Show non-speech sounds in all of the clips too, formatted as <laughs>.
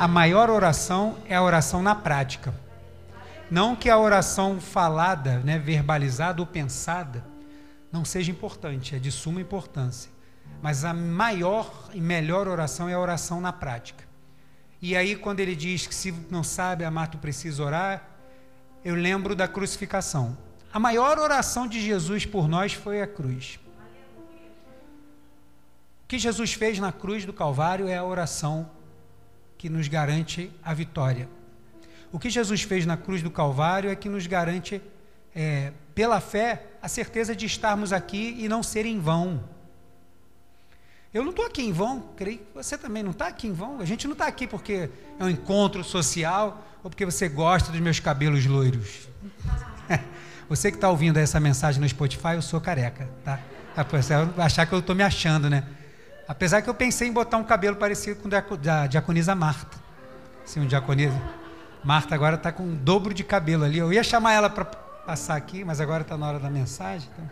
a maior oração é a oração na prática. Não que a oração falada, né, verbalizada ou pensada, não seja importante, é de suma importância. Mas a maior e melhor oração é a oração na prática. E aí, quando ele diz que se não sabe amar, tu precisa orar, eu lembro da crucificação. A maior oração de Jesus por nós foi a cruz. O que Jesus fez na cruz do Calvário é a oração que nos garante a vitória. O que Jesus fez na cruz do Calvário é que nos garante, é, pela fé, a certeza de estarmos aqui e não ser em vão. Eu não estou aqui em vão, creio que você também não está aqui em vão. A gente não está aqui porque é um encontro social ou porque você gosta dos meus cabelos loiros. <laughs> você que está ouvindo essa mensagem no Spotify, eu sou careca, tá? Você vai achar que eu estou me achando, né? Apesar que eu pensei em botar um cabelo parecido com o da diaconisa Marta. Sim, um diaconisa. Marta agora está com um dobro de cabelo ali. Eu ia chamar ela para passar aqui, mas agora está na hora da mensagem. Então...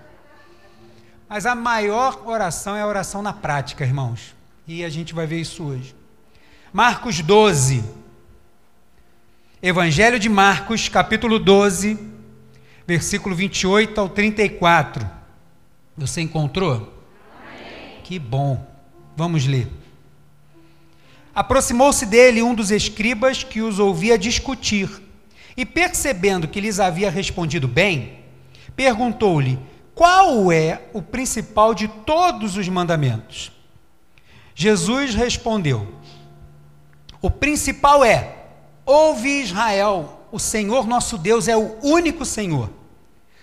Mas a maior oração é a oração na prática, irmãos. E a gente vai ver isso hoje. Marcos 12. Evangelho de Marcos, capítulo 12, versículo 28 ao 34. Você encontrou? Amém. Que bom. Vamos ler. Aproximou-se dele um dos escribas que os ouvia discutir, e percebendo que lhes havia respondido bem, perguntou-lhe: qual é o principal de todos os mandamentos? Jesus respondeu: O principal é: Ouve Israel, o Senhor nosso Deus é o único Senhor.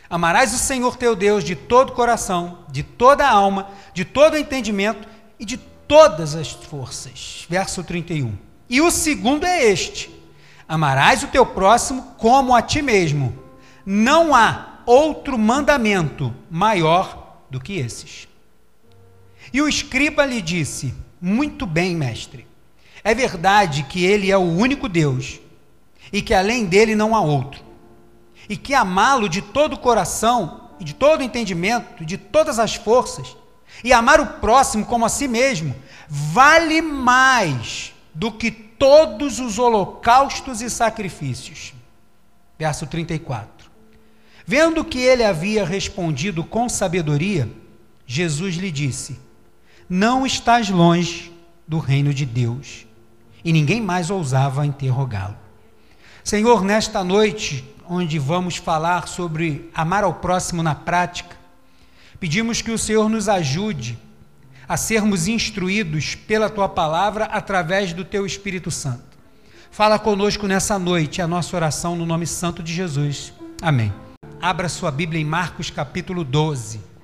Amarás o Senhor teu Deus de todo o coração, de toda a alma, de todo o entendimento e de todas as forças. Verso 31. E o segundo é este: Amarás o teu próximo como a ti mesmo. Não há outro mandamento maior do que esses. E o escriba lhe disse: Muito bem, mestre. É verdade que ele é o único Deus e que além dele não há outro. E que amá-lo de todo o coração, de todo o entendimento, de todas as forças, e amar o próximo como a si mesmo, vale mais do que todos os holocaustos e sacrifícios. Verso 34. Vendo que ele havia respondido com sabedoria, Jesus lhe disse: Não estás longe do reino de Deus. E ninguém mais ousava interrogá-lo. Senhor, nesta noite, onde vamos falar sobre amar ao próximo na prática, pedimos que o Senhor nos ajude a sermos instruídos pela tua palavra através do teu Espírito Santo. Fala conosco nessa noite, a nossa oração no nome santo de Jesus. Amém. Abra sua Bíblia em Marcos capítulo 12.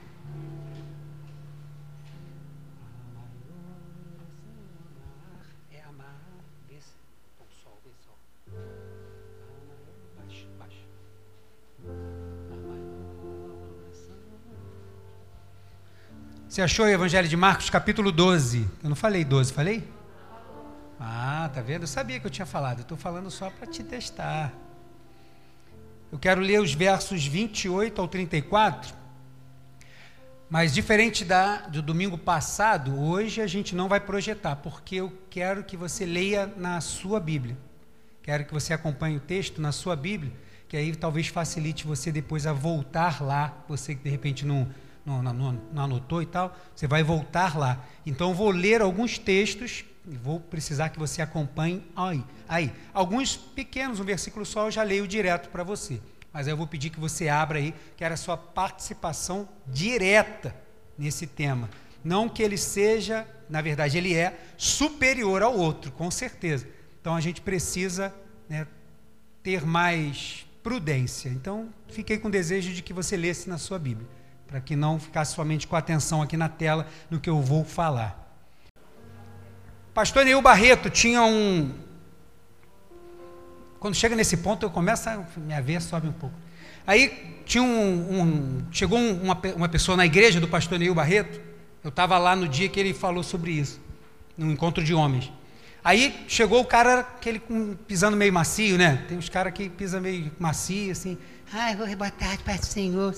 Você achou o Evangelho de Marcos, capítulo 12? Eu não falei 12, falei? Ah, tá vendo? Eu sabia que eu tinha falado. Estou falando só para te testar. Eu quero ler os versos 28 ao 34. Mas diferente da, do domingo passado, hoje a gente não vai projetar, porque eu quero que você leia na sua Bíblia. Quero que você acompanhe o texto na sua Bíblia, que aí talvez facilite você depois a voltar lá. Você que de repente não, não, não, não anotou e tal, você vai voltar lá. Então eu vou ler alguns textos e vou precisar que você acompanhe aí. aí. Alguns pequenos, um versículo só, eu já leio direto para você. Mas eu vou pedir que você abra aí, que era a sua participação direta nesse tema. Não que ele seja, na verdade, ele é superior ao outro, com certeza. Então a gente precisa né, ter mais prudência. Então, fiquei com o desejo de que você lesse na sua Bíblia, para que não ficasse somente com atenção aqui na tela no que eu vou falar. Pastor Neil Barreto tinha um, quando chega nesse ponto, eu começo a me ver, sobe um pouco. Aí tinha um, um chegou uma, uma pessoa na igreja do pastor Neil Barreto. Eu estava lá no dia que ele falou sobre isso, no encontro de homens. Aí chegou o cara, aquele pisando meio macio, né? Tem uns caras que pisam meio macio, assim. Ai, boa tarde, Pai do Senhor.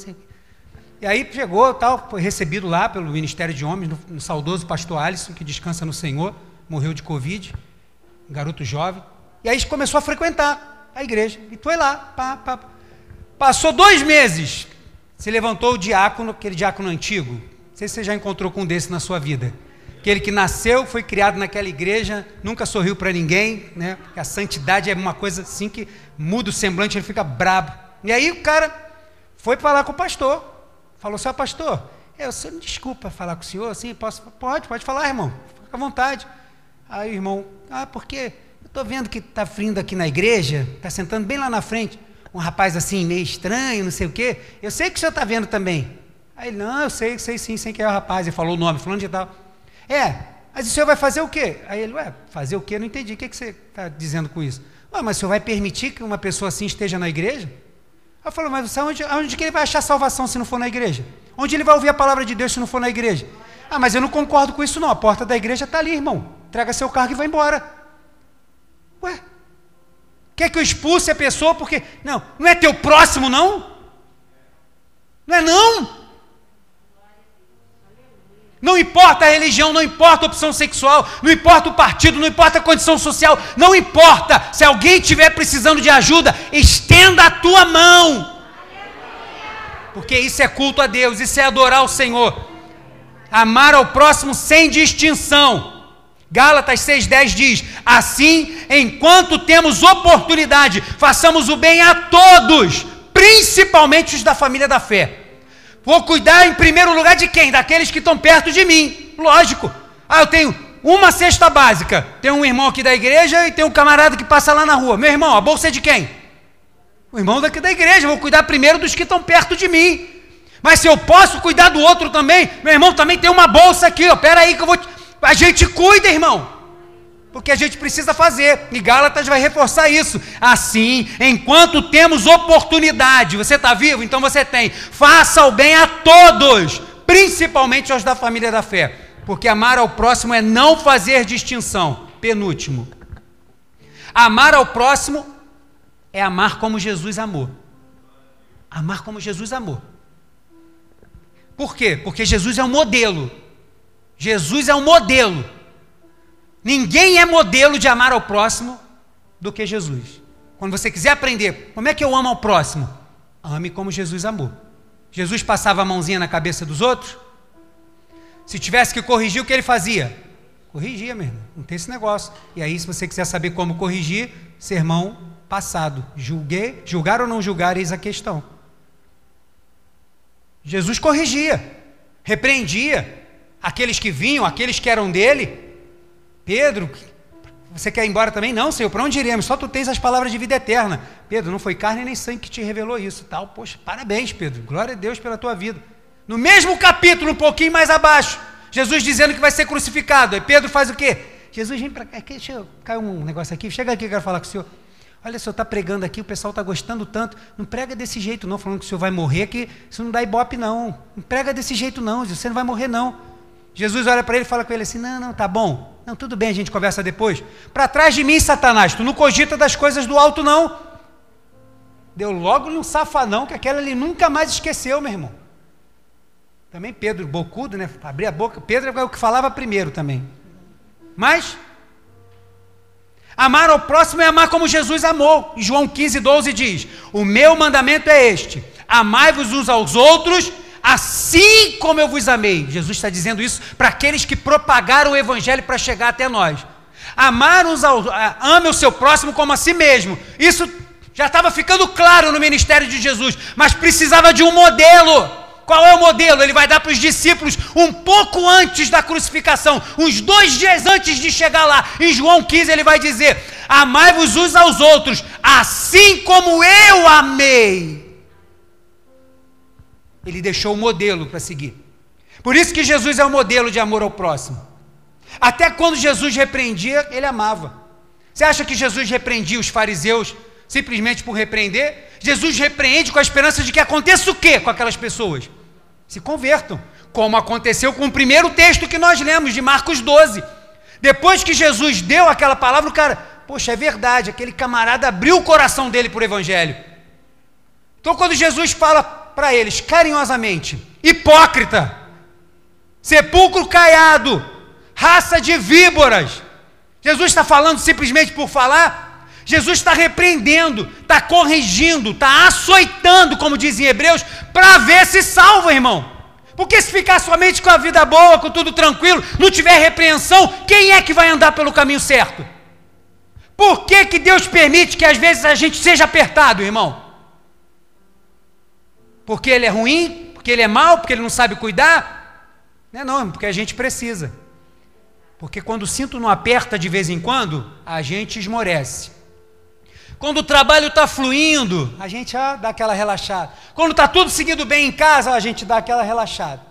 E aí chegou, tal, foi recebido lá pelo Ministério de Homens, no, no saudoso pastor Alisson, que descansa no Senhor, morreu de Covid. garoto jovem. E aí começou a frequentar a igreja. E foi lá. Pá, pá. Passou dois meses. Se levantou o diácono, aquele diácono antigo. Não sei se você já encontrou com um desse na sua vida. Aquele que nasceu, foi criado naquela igreja, nunca sorriu para ninguém, né? A santidade é uma coisa assim que muda o semblante, ele fica brabo. E aí o cara foi falar com o pastor. Falou, seu pastor, eu, sou desculpa falar com o senhor, assim, posso? Pode, pode falar, irmão, fica à vontade. Aí o irmão, ah, porque eu estou vendo que está vindo aqui na igreja, está sentando bem lá na frente, um rapaz assim, meio estranho, não sei o quê. Eu sei que o senhor está vendo também. Aí ele, não, eu sei, sei sim, sei que é o rapaz. Ele falou o nome, falando de tal. É, mas o senhor vai fazer o quê? Aí ele, ué, fazer o quê? Não entendi. O que, que você está dizendo com isso? Ué, mas o senhor vai permitir que uma pessoa assim esteja na igreja? Eu falo, mas onde, onde que ele vai achar salvação se não for na igreja? Onde ele vai ouvir a palavra de Deus se não for na igreja? Ah, mas eu não concordo com isso não. A porta da igreja está ali, irmão. Traga seu carro e vai embora. Ué? Quer que eu expulse a pessoa porque. Não, não é teu próximo, não? Não é não? Não importa a religião, não importa a opção sexual, não importa o partido, não importa a condição social, não importa. Se alguém estiver precisando de ajuda, estenda a tua mão. Porque isso é culto a Deus, isso é adorar o Senhor. Amar ao próximo sem distinção. Gálatas 6,10 diz: Assim, enquanto temos oportunidade, façamos o bem a todos, principalmente os da família da fé. Vou cuidar em primeiro lugar de quem? Daqueles que estão perto de mim. Lógico. Ah, eu tenho uma cesta básica. Tem um irmão aqui da igreja e tem um camarada que passa lá na rua. Meu irmão, a bolsa é de quem? O irmão daqui da igreja. Vou cuidar primeiro dos que estão perto de mim. Mas se eu posso cuidar do outro também, meu irmão também tem uma bolsa aqui. Ó. Aí que eu vou. A gente cuida, irmão porque a gente precisa fazer, e Gálatas vai reforçar isso. Assim, enquanto temos oportunidade, você está vivo, então você tem, faça o bem a todos, principalmente aos da família da fé, porque amar ao próximo é não fazer distinção. Penúltimo, amar ao próximo é amar como Jesus amou. Amar como Jesus amou. Por quê? Porque Jesus é um modelo. Jesus é um modelo. Ninguém é modelo de amar ao próximo do que Jesus. Quando você quiser aprender como é que eu amo ao próximo, ame como Jesus amou. Jesus passava a mãozinha na cabeça dos outros. Se tivesse que corrigir, o que ele fazia? Corrigia mesmo, não tem esse negócio. E aí, se você quiser saber como corrigir, sermão passado. Julguei, julgar ou não julgar, eis a questão. Jesus corrigia, repreendia aqueles que vinham, aqueles que eram dele, Pedro, você quer ir embora também? Não, Senhor, para onde iremos? Só tu tens as palavras de vida eterna. Pedro, não foi carne nem sangue que te revelou isso. Tal, poxa, parabéns, Pedro. Glória a Deus pela tua vida. No mesmo capítulo, um pouquinho mais abaixo, Jesus dizendo que vai ser crucificado. Aí Pedro faz o quê? Jesus, vem para cá. Deixa eu cair um negócio aqui. Chega aqui, eu quero falar com o senhor. Olha, o senhor está pregando aqui, o pessoal está gostando tanto. Não prega desse jeito, não, falando que o senhor vai morrer, que isso não dá ibope, não. Não prega desse jeito, não. Você não vai morrer, não. Jesus olha para ele e fala com ele assim: Não, não, tá bom. Não, tudo bem, a gente conversa depois. Para trás de mim, Satanás, tu não cogita das coisas do alto, não. Deu logo um safanão que aquela ele nunca mais esqueceu, meu irmão. Também Pedro, bocudo, né? Abria a boca. Pedro é o que falava primeiro também. Mas, amar ao próximo é amar como Jesus amou. João 15, 12 diz: O meu mandamento é este: amai-vos uns aos outros assim como eu vos amei. Jesus está dizendo isso para aqueles que propagaram o evangelho para chegar até nós. Amar uns aos, ame o seu próximo como a si mesmo. Isso já estava ficando claro no ministério de Jesus, mas precisava de um modelo. Qual é o modelo? Ele vai dar para os discípulos um pouco antes da crucificação, uns dois dias antes de chegar lá. Em João 15 ele vai dizer: Amai-vos uns aos outros, assim como eu amei. Ele deixou o modelo para seguir. Por isso que Jesus é o modelo de amor ao próximo. Até quando Jesus repreendia, ele amava. Você acha que Jesus repreendia os fariseus simplesmente por repreender? Jesus repreende com a esperança de que aconteça o quê com aquelas pessoas? Se convertam, como aconteceu com o primeiro texto que nós lemos, de Marcos 12. Depois que Jesus deu aquela palavra, o cara, poxa, é verdade, aquele camarada abriu o coração dele para o Evangelho. Então, quando Jesus fala para eles carinhosamente: hipócrita, sepulcro caiado, raça de víboras. Jesus está falando simplesmente por falar? Jesus está repreendendo, está corrigindo, está açoitando, como dizem Hebreus, para ver se salva, irmão. Porque se ficar somente com a vida boa, com tudo tranquilo, não tiver repreensão, quem é que vai andar pelo caminho certo? Por que, que Deus permite que às vezes a gente seja apertado, irmão? Porque ele é ruim? Porque ele é mau? Porque ele não sabe cuidar? Não é não, porque a gente precisa. Porque quando o cinto não aperta de vez em quando, a gente esmorece. Quando o trabalho está fluindo, a gente ah, dá aquela relaxada. Quando está tudo seguindo bem em casa, a gente dá aquela relaxada.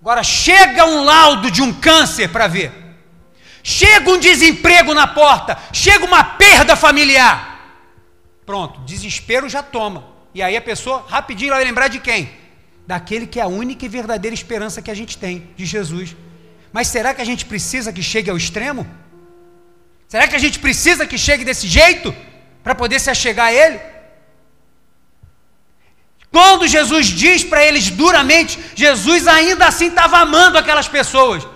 Agora chega um laudo de um câncer para ver. Chega um desemprego na porta, chega uma perda familiar. Pronto, desespero já toma. E aí a pessoa rapidinho vai lembrar de quem? Daquele que é a única e verdadeira esperança que a gente tem, de Jesus. Mas será que a gente precisa que chegue ao extremo? Será que a gente precisa que chegue desse jeito para poder se achegar a Ele? Quando Jesus diz para eles duramente, Jesus ainda assim estava amando aquelas pessoas.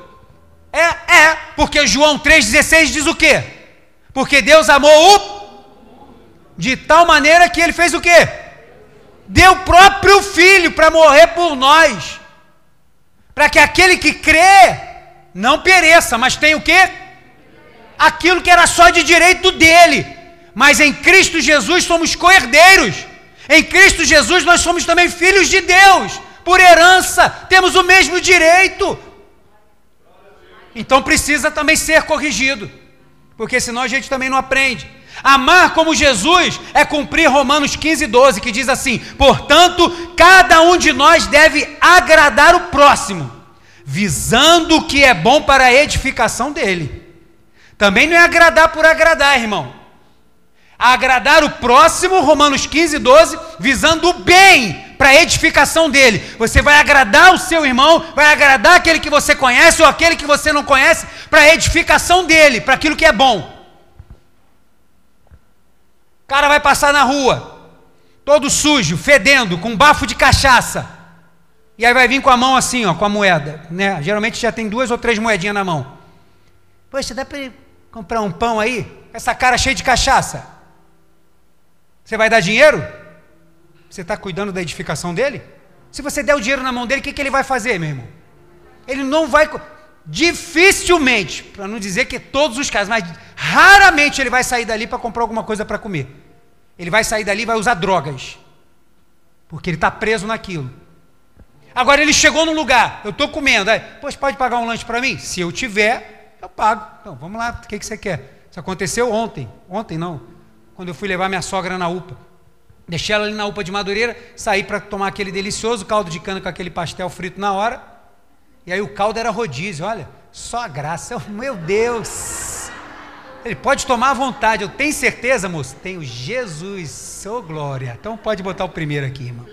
É, é, porque João 3,16 diz o quê? Porque Deus amou o de tal maneira que ele fez o quê? Deu o próprio filho para morrer por nós. Para que aquele que crê não pereça, mas tem o quê? Aquilo que era só de direito dele. Mas em Cristo Jesus somos coerdeiros. Em Cristo Jesus nós somos também filhos de Deus. Por herança, temos o mesmo direito. Então precisa também ser corrigido, porque senão a gente também não aprende. Amar como Jesus é cumprir Romanos 15, 12, que diz assim: portanto, cada um de nós deve agradar o próximo, visando o que é bom para a edificação dele. Também não é agradar por agradar, irmão. Agradar o próximo, Romanos 15, 12, visando o bem para a edificação dele. Você vai agradar o seu irmão, vai agradar aquele que você conhece ou aquele que você não conhece, para a edificação dele, para aquilo que é bom. O cara vai passar na rua, todo sujo, fedendo, com bafo de cachaça. E aí vai vir com a mão assim, ó, com a moeda. Né? Geralmente já tem duas ou três moedinhas na mão. Poxa, dá para comprar um pão aí? Essa cara cheia de cachaça. Você vai dar dinheiro? Você está cuidando da edificação dele? Se você der o dinheiro na mão dele, o que, que ele vai fazer, meu irmão? Ele não vai. Dificilmente, para não dizer que todos os casos, mas raramente ele vai sair dali para comprar alguma coisa para comer. Ele vai sair dali e vai usar drogas. Porque ele está preso naquilo. Agora ele chegou num lugar, eu estou comendo, aí, pois pode pagar um lanche para mim? Se eu tiver, eu pago. Então, vamos lá, o que, que você quer? Isso aconteceu ontem. Ontem não. Quando eu fui levar minha sogra na UPA. Deixei ela ali na UPA de Madureira, saí para tomar aquele delicioso caldo de cana com aquele pastel frito na hora. E aí o caldo era rodízio, olha, só a graça. Meu Deus! Ele pode tomar à vontade, eu tenho certeza, moço? Tenho Jesus, sou glória. Então pode botar o primeiro aqui, irmão.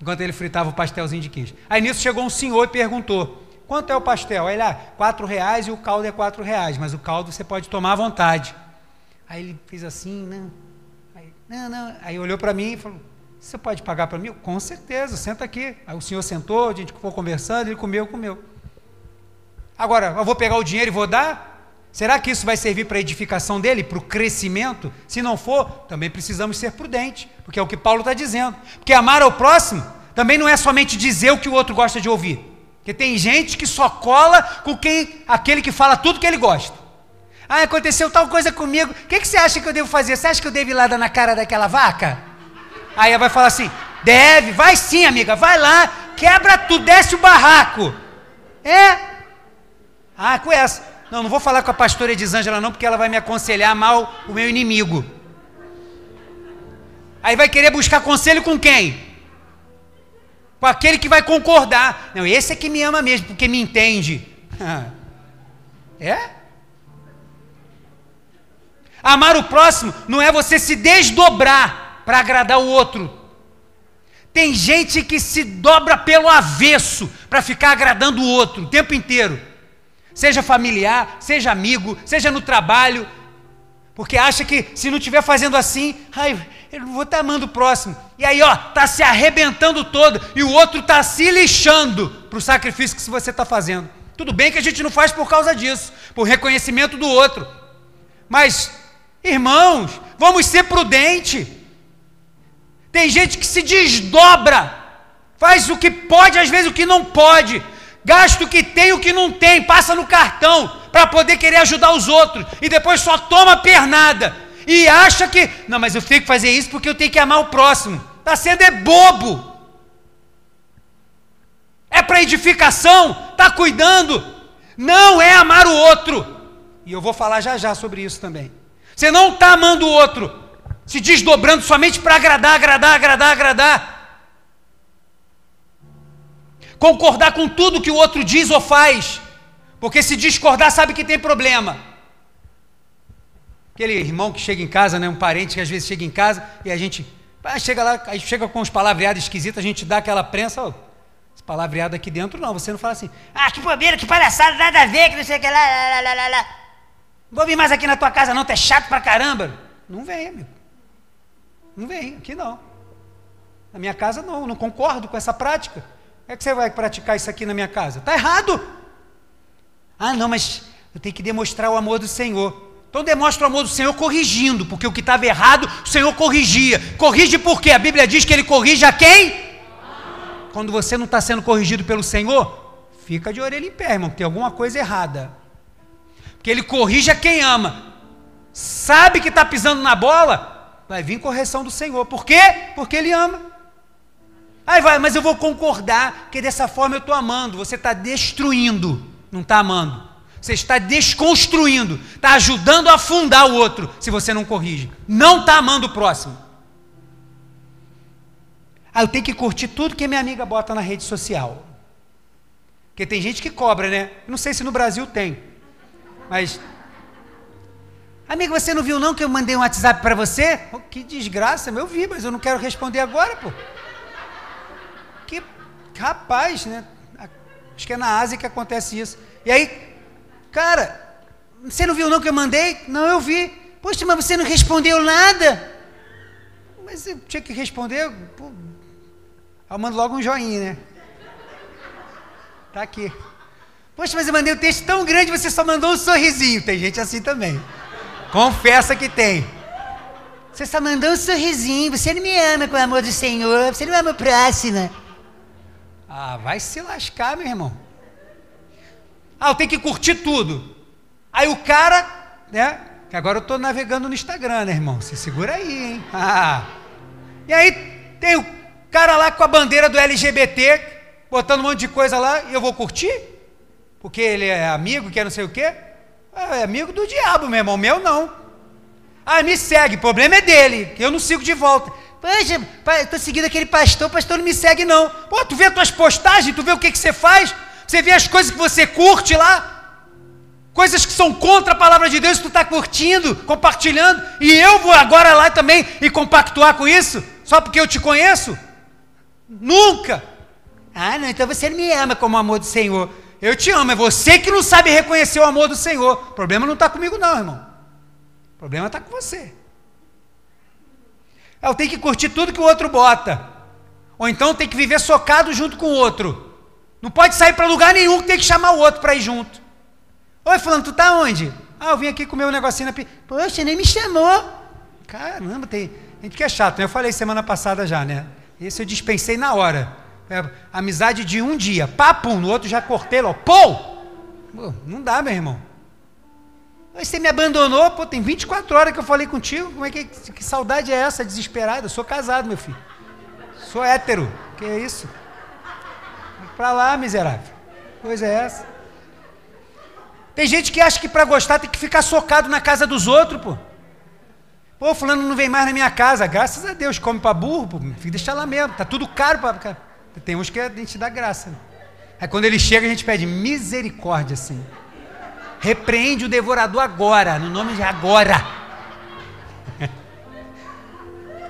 Enquanto ele fritava o pastelzinho de queijo. Aí nisso chegou um senhor e perguntou: quanto é o pastel? Aí lá, quatro reais e o caldo é quatro reais, mas o caldo você pode tomar à vontade. Aí ele fez assim, não. Não, não. Aí olhou para mim e falou: Você pode pagar para mim? Com certeza, senta aqui. Aí o senhor sentou, a gente ficou conversando, ele comeu, comeu. Agora, eu vou pegar o dinheiro e vou dar? Será que isso vai servir para a edificação dele, para o crescimento? Se não for, também precisamos ser prudentes, porque é o que Paulo está dizendo. Porque amar ao próximo também não é somente dizer o que o outro gosta de ouvir. Porque tem gente que só cola com quem, aquele que fala tudo que ele gosta. Ah, aconteceu tal coisa comigo. O que, que você acha que eu devo fazer? Você acha que eu devo ir lá dar na cara daquela vaca? Aí ela vai falar assim: deve, vai sim, amiga, vai lá, quebra tudo, desce o barraco. É? Ah, com essa. Não, não vou falar com a pastora Edisângela, não, porque ela vai me aconselhar mal o meu inimigo. Aí vai querer buscar conselho com quem? Com aquele que vai concordar. Não, esse é que me ama mesmo, porque me entende. <laughs> é? Amar o próximo não é você se desdobrar para agradar o outro. Tem gente que se dobra pelo avesso para ficar agradando o outro o tempo inteiro. Seja familiar, seja amigo, seja no trabalho, porque acha que se não estiver fazendo assim, ai, eu não vou estar amando o próximo. E aí, ó, tá se arrebentando todo e o outro tá se lixando para o sacrifício que você está fazendo. Tudo bem que a gente não faz por causa disso, por reconhecimento do outro. Mas, irmãos, vamos ser prudentes. Tem gente que se desdobra, faz o que pode, às vezes o que não pode, gasta o que tem, o que não tem, passa no cartão para poder querer ajudar os outros e depois só toma pernada e acha que, não, mas eu tenho que fazer isso porque eu tenho que amar o próximo. Está sendo é bobo. É para edificação, está cuidando. Não é amar o outro. E eu vou falar já já sobre isso também. Você não está amando o outro, se desdobrando somente para agradar, agradar, agradar, agradar. Concordar com tudo que o outro diz ou faz, porque se discordar sabe que tem problema. Aquele irmão que chega em casa, né, um parente que às vezes chega em casa e a gente ah, chega lá, aí chega com uns palavreados esquisitos, a gente dá aquela prensa, oh, esse palavreado aqui dentro não, você não fala assim, ah, que bobeira, que palhaçada, nada a ver, que não sei o que lá, lá, lá, lá, lá. Não vou vir mais aqui na tua casa não, tu é chato pra caramba. Não vem, amigo. Não vem, aqui não. Na minha casa não, não concordo com essa prática. Como é que você vai praticar isso aqui na minha casa? Está errado. Ah, não, mas eu tenho que demonstrar o amor do Senhor. Então demonstra o amor do Senhor corrigindo, porque o que estava errado, o Senhor corrigia. Corrige por quê? A Bíblia diz que ele corrige a quem? Quando você não está sendo corrigido pelo Senhor, fica de orelha em pé, irmão, tem alguma coisa errada. Porque ele corrige a quem ama. Sabe que está pisando na bola, vai vir correção do Senhor. Por quê? Porque ele ama. Aí vai, mas eu vou concordar que dessa forma eu estou amando. Você está destruindo, não está amando. Você está desconstruindo, está ajudando a afundar o outro se você não corrige. Não está amando o próximo. Ah, eu tenho que curtir tudo que minha amiga bota na rede social. Porque tem gente que cobra, né? Não sei se no Brasil tem. Mas. Amigo, você não viu não que eu mandei um WhatsApp para você? Oh, que desgraça, eu vi, mas eu não quero responder agora, pô. Que rapaz, né? Acho que é na Ásia que acontece isso. E aí, cara, você não viu não que eu mandei? Não, eu vi. Poxa, mas você não respondeu nada. Mas eu tinha que responder. Pô, eu mando logo um joinha, né? Tá aqui. Poxa, mas eu mandei um texto tão grande, você só mandou um sorrisinho. Tem gente assim também. Confessa que tem. Você só mandou um sorrisinho, você não me ama com o amor do Senhor, você não ama o próximo. Ah, vai se lascar, meu irmão. Ah, eu tenho que curtir tudo. Aí o cara, né? Que agora eu estou navegando no Instagram, né, irmão? Se segura aí, hein? <laughs> Ah. E aí tem o cara lá com a bandeira do LGBT, botando um monte de coisa lá, e eu vou curtir? porque ele é amigo, que é não sei o quê. Ah, é amigo do diabo, meu irmão, meu não. Ah, me segue, o problema é dele, eu não sigo de volta. Poxa, estou seguindo aquele pastor, o pastor não me segue não. Pô, tu vê as tuas postagens, tu vê o que, que você faz, você vê as coisas que você curte lá, coisas que são contra a palavra de Deus, tu está curtindo, compartilhando, e eu vou agora lá também e compactuar com isso, só porque eu te conheço? Nunca! Ah, não, então você não me ama como o amor do Senhor. Eu te amo, é você que não sabe reconhecer o amor do Senhor. O problema não está comigo, não, irmão. O problema está com você. Eu tenho que curtir tudo que o outro bota. Ou então tem que viver socado junto com o outro. Não pode sair para lugar nenhum, tem que chamar o outro para ir junto. Oi, fulano, tu tá onde? Ah, eu vim aqui comer um negocinho na pi... Poxa, nem me chamou. Caramba, tem gente que é chato, né? Eu falei semana passada já, né? Esse eu dispensei na hora. É, amizade de um dia, papo, no outro já cortei, ó, pô! Não dá, meu irmão. Aí você me abandonou, pô, tem 24 horas que eu falei contigo, como é que, que saudade é essa, desesperada? Sou casado, meu filho. Sou hétero, que é isso? Pra lá, miserável. Coisa é essa? Tem gente que acha que para gostar tem que ficar socado na casa dos outros, pô. Pô, fulano não vem mais na minha casa, graças a Deus, come para burro, pô, deixa lá mesmo, tá tudo caro para tem uns que a gente dá graça. Né? Aí quando ele chega, a gente pede misericórdia, assim. Repreende o devorador agora, no nome de agora. <laughs>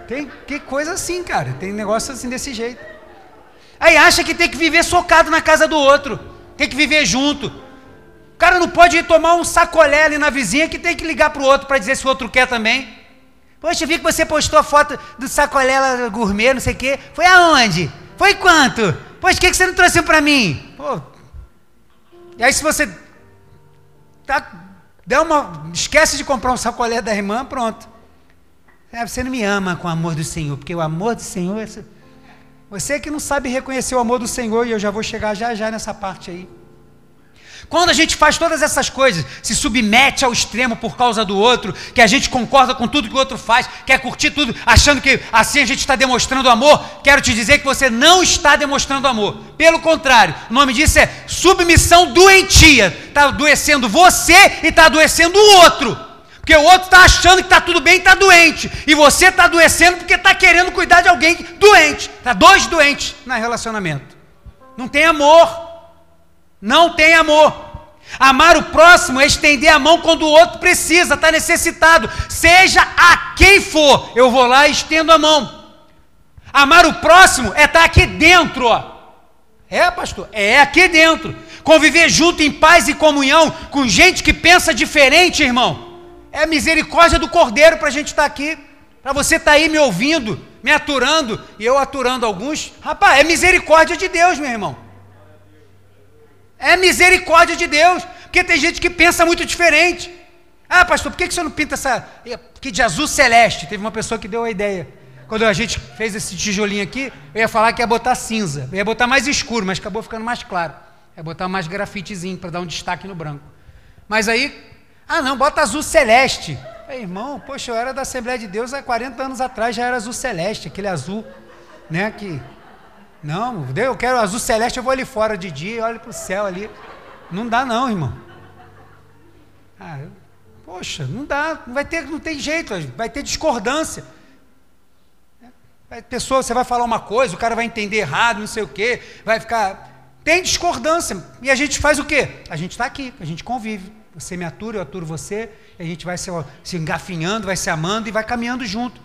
tem que coisa assim, cara. Tem negócio assim desse jeito. Aí acha que tem que viver socado na casa do outro. Tem que viver junto. O cara não pode ir tomar um sacolé ali na vizinha que tem que ligar para o outro para dizer se o outro quer também. Poxa, eu vi que você postou a foto do sacolé gourmet, não sei o quê. Foi aonde? Foi quanto? Pois, o que, que você não trouxe para mim? Pô, E aí, se você tá, dá uma, esquece de comprar um sacolé da irmã, pronto. É, você não me ama com o amor do Senhor, porque o amor do Senhor é. Você que não sabe reconhecer o amor do Senhor, e eu já vou chegar já já nessa parte aí. Quando a gente faz todas essas coisas, se submete ao extremo por causa do outro, que a gente concorda com tudo que o outro faz, quer curtir tudo, achando que assim a gente está demonstrando amor, quero te dizer que você não está demonstrando amor. Pelo contrário, o nome disso é submissão doentia. Está adoecendo você e está adoecendo o outro. Porque o outro está achando que está tudo bem e está doente. E você está adoecendo porque está querendo cuidar de alguém doente. Está dois doentes no relacionamento. Não tem amor. Não tem amor. Amar o próximo é estender a mão quando o outro precisa, está necessitado. Seja a quem for, eu vou lá e estendo a mão. Amar o próximo é estar tá aqui dentro, ó. É, pastor, é aqui dentro. Conviver junto em paz e comunhão com gente que pensa diferente, irmão. É a misericórdia do Cordeiro para a gente estar tá aqui. Para você estar tá aí me ouvindo, me aturando, e eu aturando alguns. Rapaz, é misericórdia de Deus, meu irmão. É misericórdia de Deus, porque tem gente que pensa muito diferente. Ah, pastor, por que você não pinta essa aqui de azul celeste? Teve uma pessoa que deu a ideia. Quando a gente fez esse tijolinho aqui, eu ia falar que ia botar cinza, eu ia botar mais escuro, mas acabou ficando mais claro. Ia botar mais grafitezinho para dar um destaque no branco. Mas aí, ah não, bota azul celeste. Ei, irmão, poxa, eu era da Assembleia de Deus há 40 anos atrás, já era azul celeste, aquele azul, né, que não, eu quero azul celeste, eu vou ali fora de dia olho para o céu ali. Não dá não, irmão. Ah, poxa, não dá, não vai ter, não tem jeito, vai ter discordância. pessoa, você vai falar uma coisa, o cara vai entender errado, não sei o quê, vai ficar. Tem discordância. E a gente faz o quê? A gente está aqui, a gente convive. Você me atura, eu aturo você, a gente vai se, se engafinhando, vai se amando e vai caminhando junto.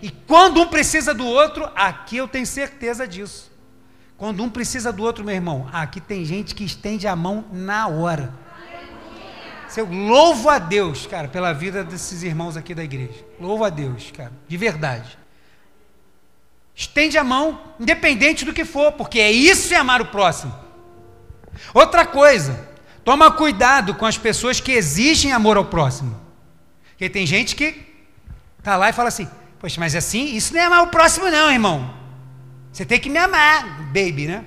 E quando um precisa do outro, aqui eu tenho certeza disso. Quando um precisa do outro, meu irmão, aqui tem gente que estende a mão na hora. Eu louvo a Deus, cara, pela vida desses irmãos aqui da igreja. Louvo a Deus, cara, de verdade. Estende a mão, independente do que for, porque é isso é amar o próximo. Outra coisa, toma cuidado com as pessoas que exigem amor ao próximo. Porque tem gente que tá lá e fala assim: Poxa, mas assim, isso não é amar o próximo, não, irmão. Você tem que me amar, baby, né?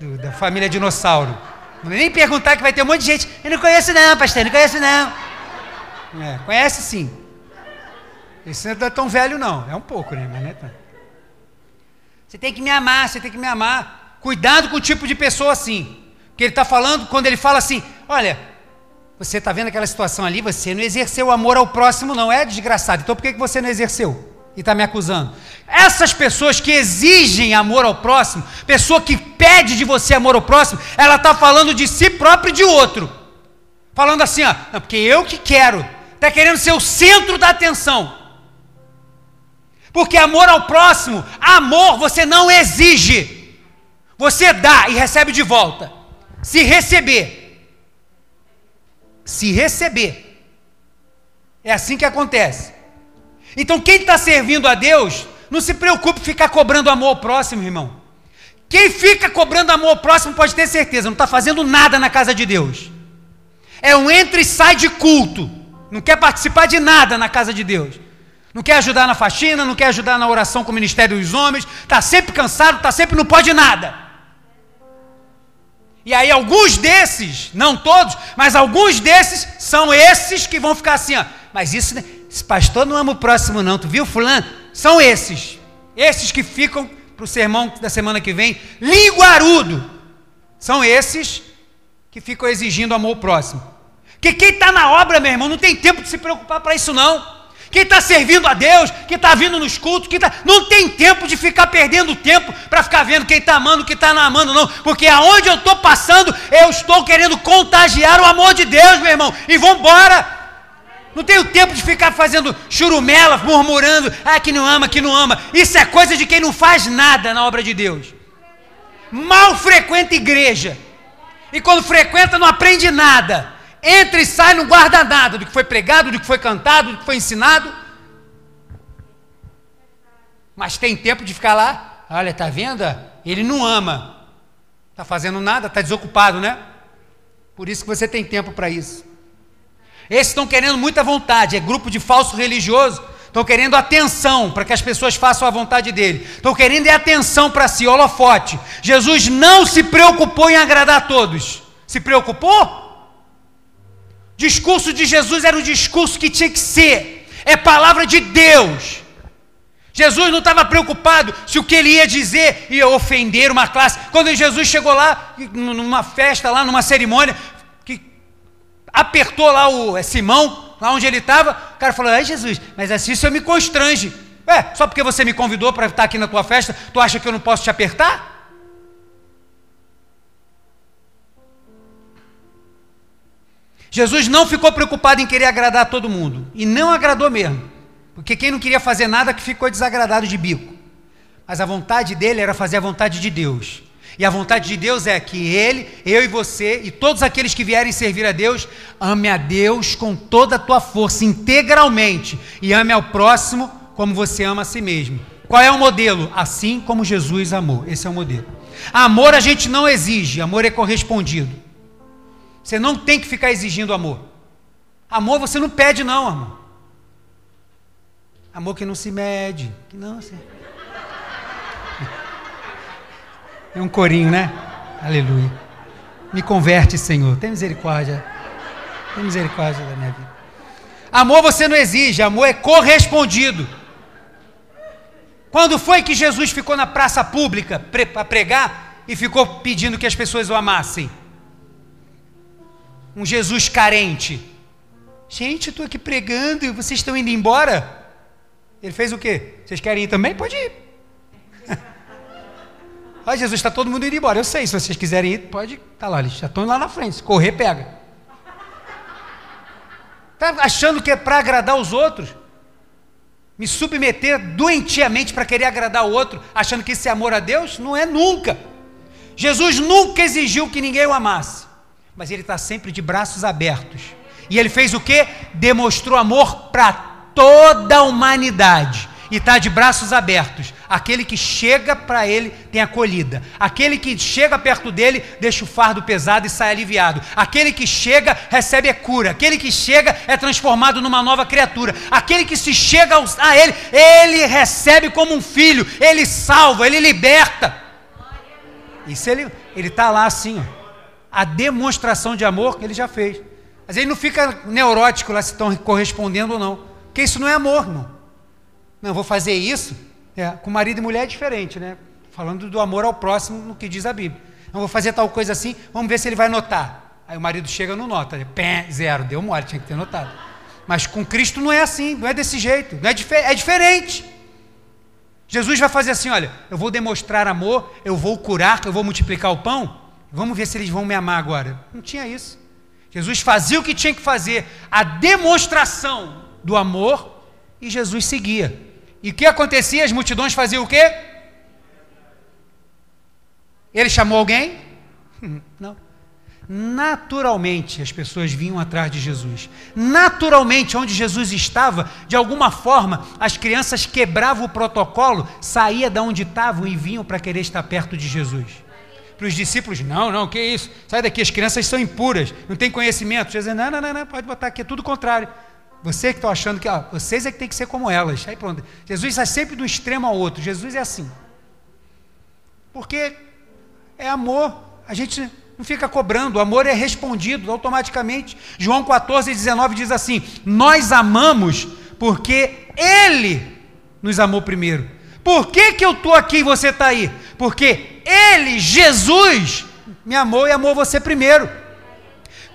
Do, da família dinossauro. Não nem perguntar que vai ter um monte de gente. Eu não conheço, não, pastor, não conheço, não. É, conhece sim. Esse não é tão velho, não. É um pouco, né? Mas é. Você tem que me amar, você tem que me amar. Cuidado com o tipo de pessoa assim. Porque ele está falando, quando ele fala assim: olha, você está vendo aquela situação ali, você não exerceu o amor ao próximo, não é desgraçado. Então por que você não exerceu? E está me acusando. Essas pessoas que exigem amor ao próximo, pessoa que pede de você amor ao próximo, ela está falando de si próprio e de outro. Falando assim, ó, não, porque eu que quero, está querendo ser o centro da atenção. Porque amor ao próximo, amor você não exige, você dá e recebe de volta. Se receber, se receber, é assim que acontece. Então, quem está servindo a Deus, não se preocupe em ficar cobrando amor ao próximo, irmão. Quem fica cobrando amor ao próximo pode ter certeza, não está fazendo nada na casa de Deus. É um entra e sai de culto. Não quer participar de nada na casa de Deus. Não quer ajudar na faxina, não quer ajudar na oração com o ministério dos homens. Está sempre cansado, está sempre não pode nada. E aí alguns desses, não todos, mas alguns desses são esses que vão ficar assim, ó. Mas isso esse pastor não ama o próximo, não. Tu viu, Fulano? São esses. Esses que ficam para o sermão da semana que vem, linguarudo. São esses que ficam exigindo amor ao próximo. Que quem está na obra, meu irmão, não tem tempo de se preocupar para isso, não. Quem está servindo a Deus, quem está vindo nos cultos, quem tá, não tem tempo de ficar perdendo tempo para ficar vendo quem está amando, quem está não amando, não. Porque aonde eu estou passando, eu estou querendo contagiar o amor de Deus, meu irmão. E vamos embora. Não tenho tempo de ficar fazendo churumela, murmurando, ah, que não ama, que não ama. Isso é coisa de quem não faz nada na obra de Deus. Mal frequenta igreja. E quando frequenta, não aprende nada. Entra e sai, não guarda nada do que foi pregado, do que foi cantado, do que foi ensinado. Mas tem tempo de ficar lá. Olha, tá vendo? Ele não ama. Tá fazendo nada, tá desocupado, né? Por isso que você tem tempo para isso. Esses estão querendo muita vontade, é grupo de falso religioso. Estão querendo atenção para que as pessoas façam a vontade dele. Estão querendo é atenção para si, holofote. Jesus não se preocupou em agradar a todos. Se preocupou? discurso de Jesus era o discurso que tinha que ser. É palavra de Deus. Jesus não estava preocupado se o que ele ia dizer ia ofender uma classe. Quando Jesus chegou lá, numa festa, lá numa cerimônia, apertou lá o é, Simão, lá onde ele estava, o cara falou: Ai Jesus, mas assim isso me constrange. É, só porque você me convidou para estar aqui na tua festa, tu acha que eu não posso te apertar? Jesus não ficou preocupado em querer agradar todo mundo, e não agradou mesmo, porque quem não queria fazer nada que ficou desagradado de bico. Mas a vontade dele era fazer a vontade de Deus. E a vontade de Deus é que ele, eu e você e todos aqueles que vierem servir a Deus, ame a Deus com toda a tua força, integralmente, e ame ao próximo como você ama a si mesmo. Qual é o modelo? Assim como Jesus amou. Esse é o modelo. Amor a gente não exige, amor é correspondido. Você não tem que ficar exigindo amor. Amor você não pede, não, amor. Amor que não se mede. Que não, assim. É um corinho, né? Aleluia. Me converte, Senhor. Tem misericórdia. Tem misericórdia da minha vida. Amor você não exige, amor é correspondido. Quando foi que Jesus ficou na praça pública para pregar e ficou pedindo que as pessoas o amassem? um Jesus carente. Gente, estou aqui pregando e vocês estão indo embora? Ele fez o quê? Vocês querem ir também? Pode ir. Olha, Jesus, está todo mundo indo embora. Eu sei, se vocês quiserem ir, pode. Está lá, já estão lá na frente. Se correr, pega. Está achando que é para agradar os outros? Me submeter doentiamente para querer agradar o outro, achando que isso é amor a Deus? Não é nunca. Jesus nunca exigiu que ninguém o amasse mas ele está sempre de braços abertos. E ele fez o que? Demonstrou amor para toda a humanidade. E está de braços abertos. Aquele que chega para ele tem acolhida. Aquele que chega perto dele deixa o fardo pesado e sai aliviado. Aquele que chega recebe a cura. Aquele que chega é transformado numa nova criatura. Aquele que se chega a ele, ele recebe como um filho. Ele salva, ele liberta. Isso ele está lá assim, ó a demonstração de amor que ele já fez. Mas ele não fica neurótico lá se estão correspondendo ou não. Porque isso não é amor, não. Não, vou fazer isso. É, com marido e mulher é diferente, né? Falando do amor ao próximo no que diz a Bíblia. Não vou fazer tal coisa assim, vamos ver se ele vai notar. Aí o marido chega e não nota. Pé, zero, deu mole, tinha que ter notado. Mas com Cristo não é assim, não é desse jeito, não é, dif é diferente. Jesus vai fazer assim: olha, eu vou demonstrar amor, eu vou curar, eu vou multiplicar o pão, Vamos ver se eles vão me amar agora. Não tinha isso. Jesus fazia o que tinha que fazer, a demonstração do amor, e Jesus seguia. E o que acontecia? As multidões faziam o quê? Ele chamou alguém? <laughs> Não. Naturalmente as pessoas vinham atrás de Jesus. Naturalmente, onde Jesus estava, de alguma forma, as crianças quebravam o protocolo, saía de onde estavam e vinham para querer estar perto de Jesus para os discípulos: não, não, que isso? Sai daqui, as crianças são impuras, não tem conhecimento. Jesus não, não, não, não, pode botar aqui, é tudo contrário. Você que está achando que ó, vocês é que tem que ser como elas. Aí pronto. Jesus sai sempre do extremo ao outro. Jesus é assim. Porque é amor. A gente não fica cobrando, o amor é respondido automaticamente. João 14, 19 diz assim: Nós amamos porque Ele nos amou primeiro. Por que, que eu estou aqui e você está aí? Porque Ele, Jesus, me amou e amou você primeiro.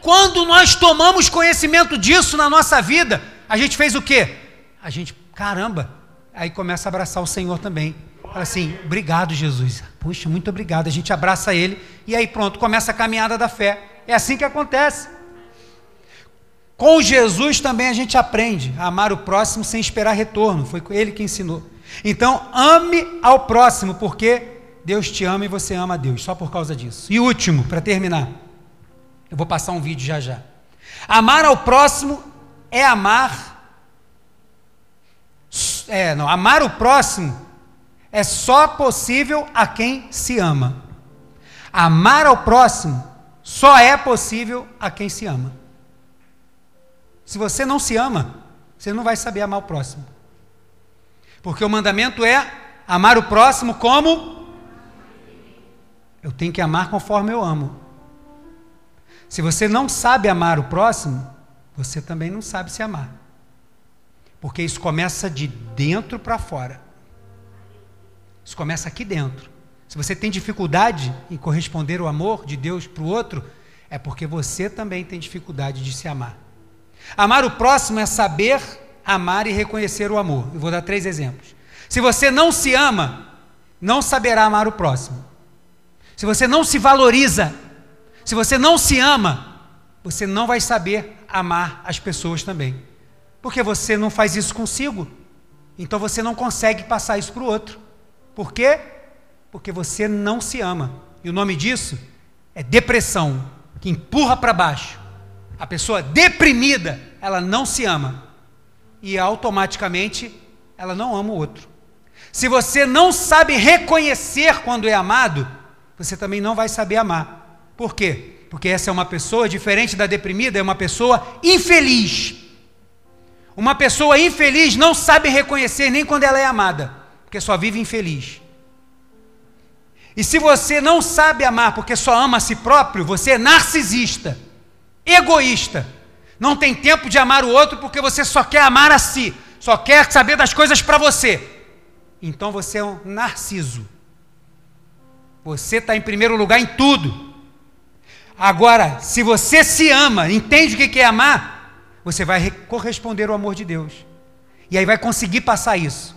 Quando nós tomamos conhecimento disso na nossa vida, a gente fez o quê? A gente, caramba, aí começa a abraçar o Senhor também. Fala assim, obrigado Jesus. Puxa, muito obrigado. A gente abraça Ele e aí pronto, começa a caminhada da fé. É assim que acontece. Com Jesus também a gente aprende a amar o próximo sem esperar retorno. Foi Ele que ensinou. Então, ame ao próximo, porque Deus te ama e você ama a Deus, só por causa disso. E último, para terminar, eu vou passar um vídeo já já. Amar ao próximo é amar. É, não, amar o próximo é só possível a quem se ama. Amar ao próximo só é possível a quem se ama. Se você não se ama, você não vai saber amar o próximo. Porque o mandamento é amar o próximo como eu tenho que amar conforme eu amo. Se você não sabe amar o próximo, você também não sabe se amar. Porque isso começa de dentro para fora. Isso começa aqui dentro. Se você tem dificuldade em corresponder o amor de Deus para o outro, é porque você também tem dificuldade de se amar. Amar o próximo é saber amar e reconhecer o amor. Eu vou dar três exemplos. Se você não se ama, não saberá amar o próximo. Se você não se valoriza, se você não se ama, você não vai saber amar as pessoas também. Porque você não faz isso consigo. Então você não consegue passar isso para o outro. Por quê? Porque você não se ama. E o nome disso é depressão, que empurra para baixo. A pessoa deprimida, ela não se ama. E automaticamente ela não ama o outro. Se você não sabe reconhecer quando é amado, você também não vai saber amar. Por quê? Porque essa é uma pessoa, diferente da deprimida, é uma pessoa infeliz. Uma pessoa infeliz não sabe reconhecer nem quando ela é amada, porque só vive infeliz. E se você não sabe amar porque só ama a si próprio, você é narcisista, egoísta. Não tem tempo de amar o outro porque você só quer amar a si, só quer saber das coisas para você. Então você é um narciso. Você está em primeiro lugar em tudo. Agora, se você se ama, entende o que é amar, você vai corresponder ao amor de Deus. E aí vai conseguir passar isso.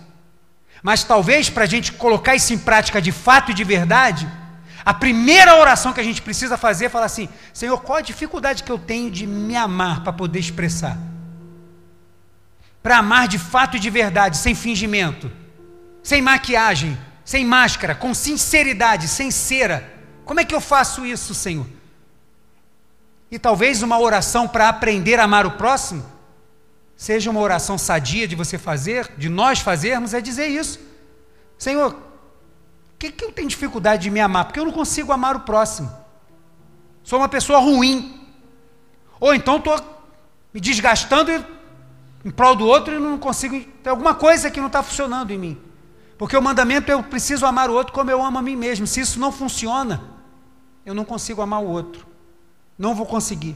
Mas talvez para a gente colocar isso em prática de fato e de verdade, a primeira oração que a gente precisa fazer é falar assim: Senhor, qual a dificuldade que eu tenho de me amar para poder expressar? Para amar de fato e de verdade, sem fingimento, sem maquiagem, sem máscara, com sinceridade, sem cera. Como é que eu faço isso, Senhor? E talvez uma oração para aprender a amar o próximo seja uma oração sadia de você fazer, de nós fazermos, é dizer isso. Senhor, o que, que eu tenho dificuldade de me amar? Porque eu não consigo amar o próximo. Sou uma pessoa ruim. Ou então estou me desgastando em prol do outro e não consigo. Tem alguma coisa que não está funcionando em mim. Porque o mandamento é eu preciso amar o outro como eu amo a mim mesmo. Se isso não funciona, eu não consigo amar o outro. Não vou conseguir.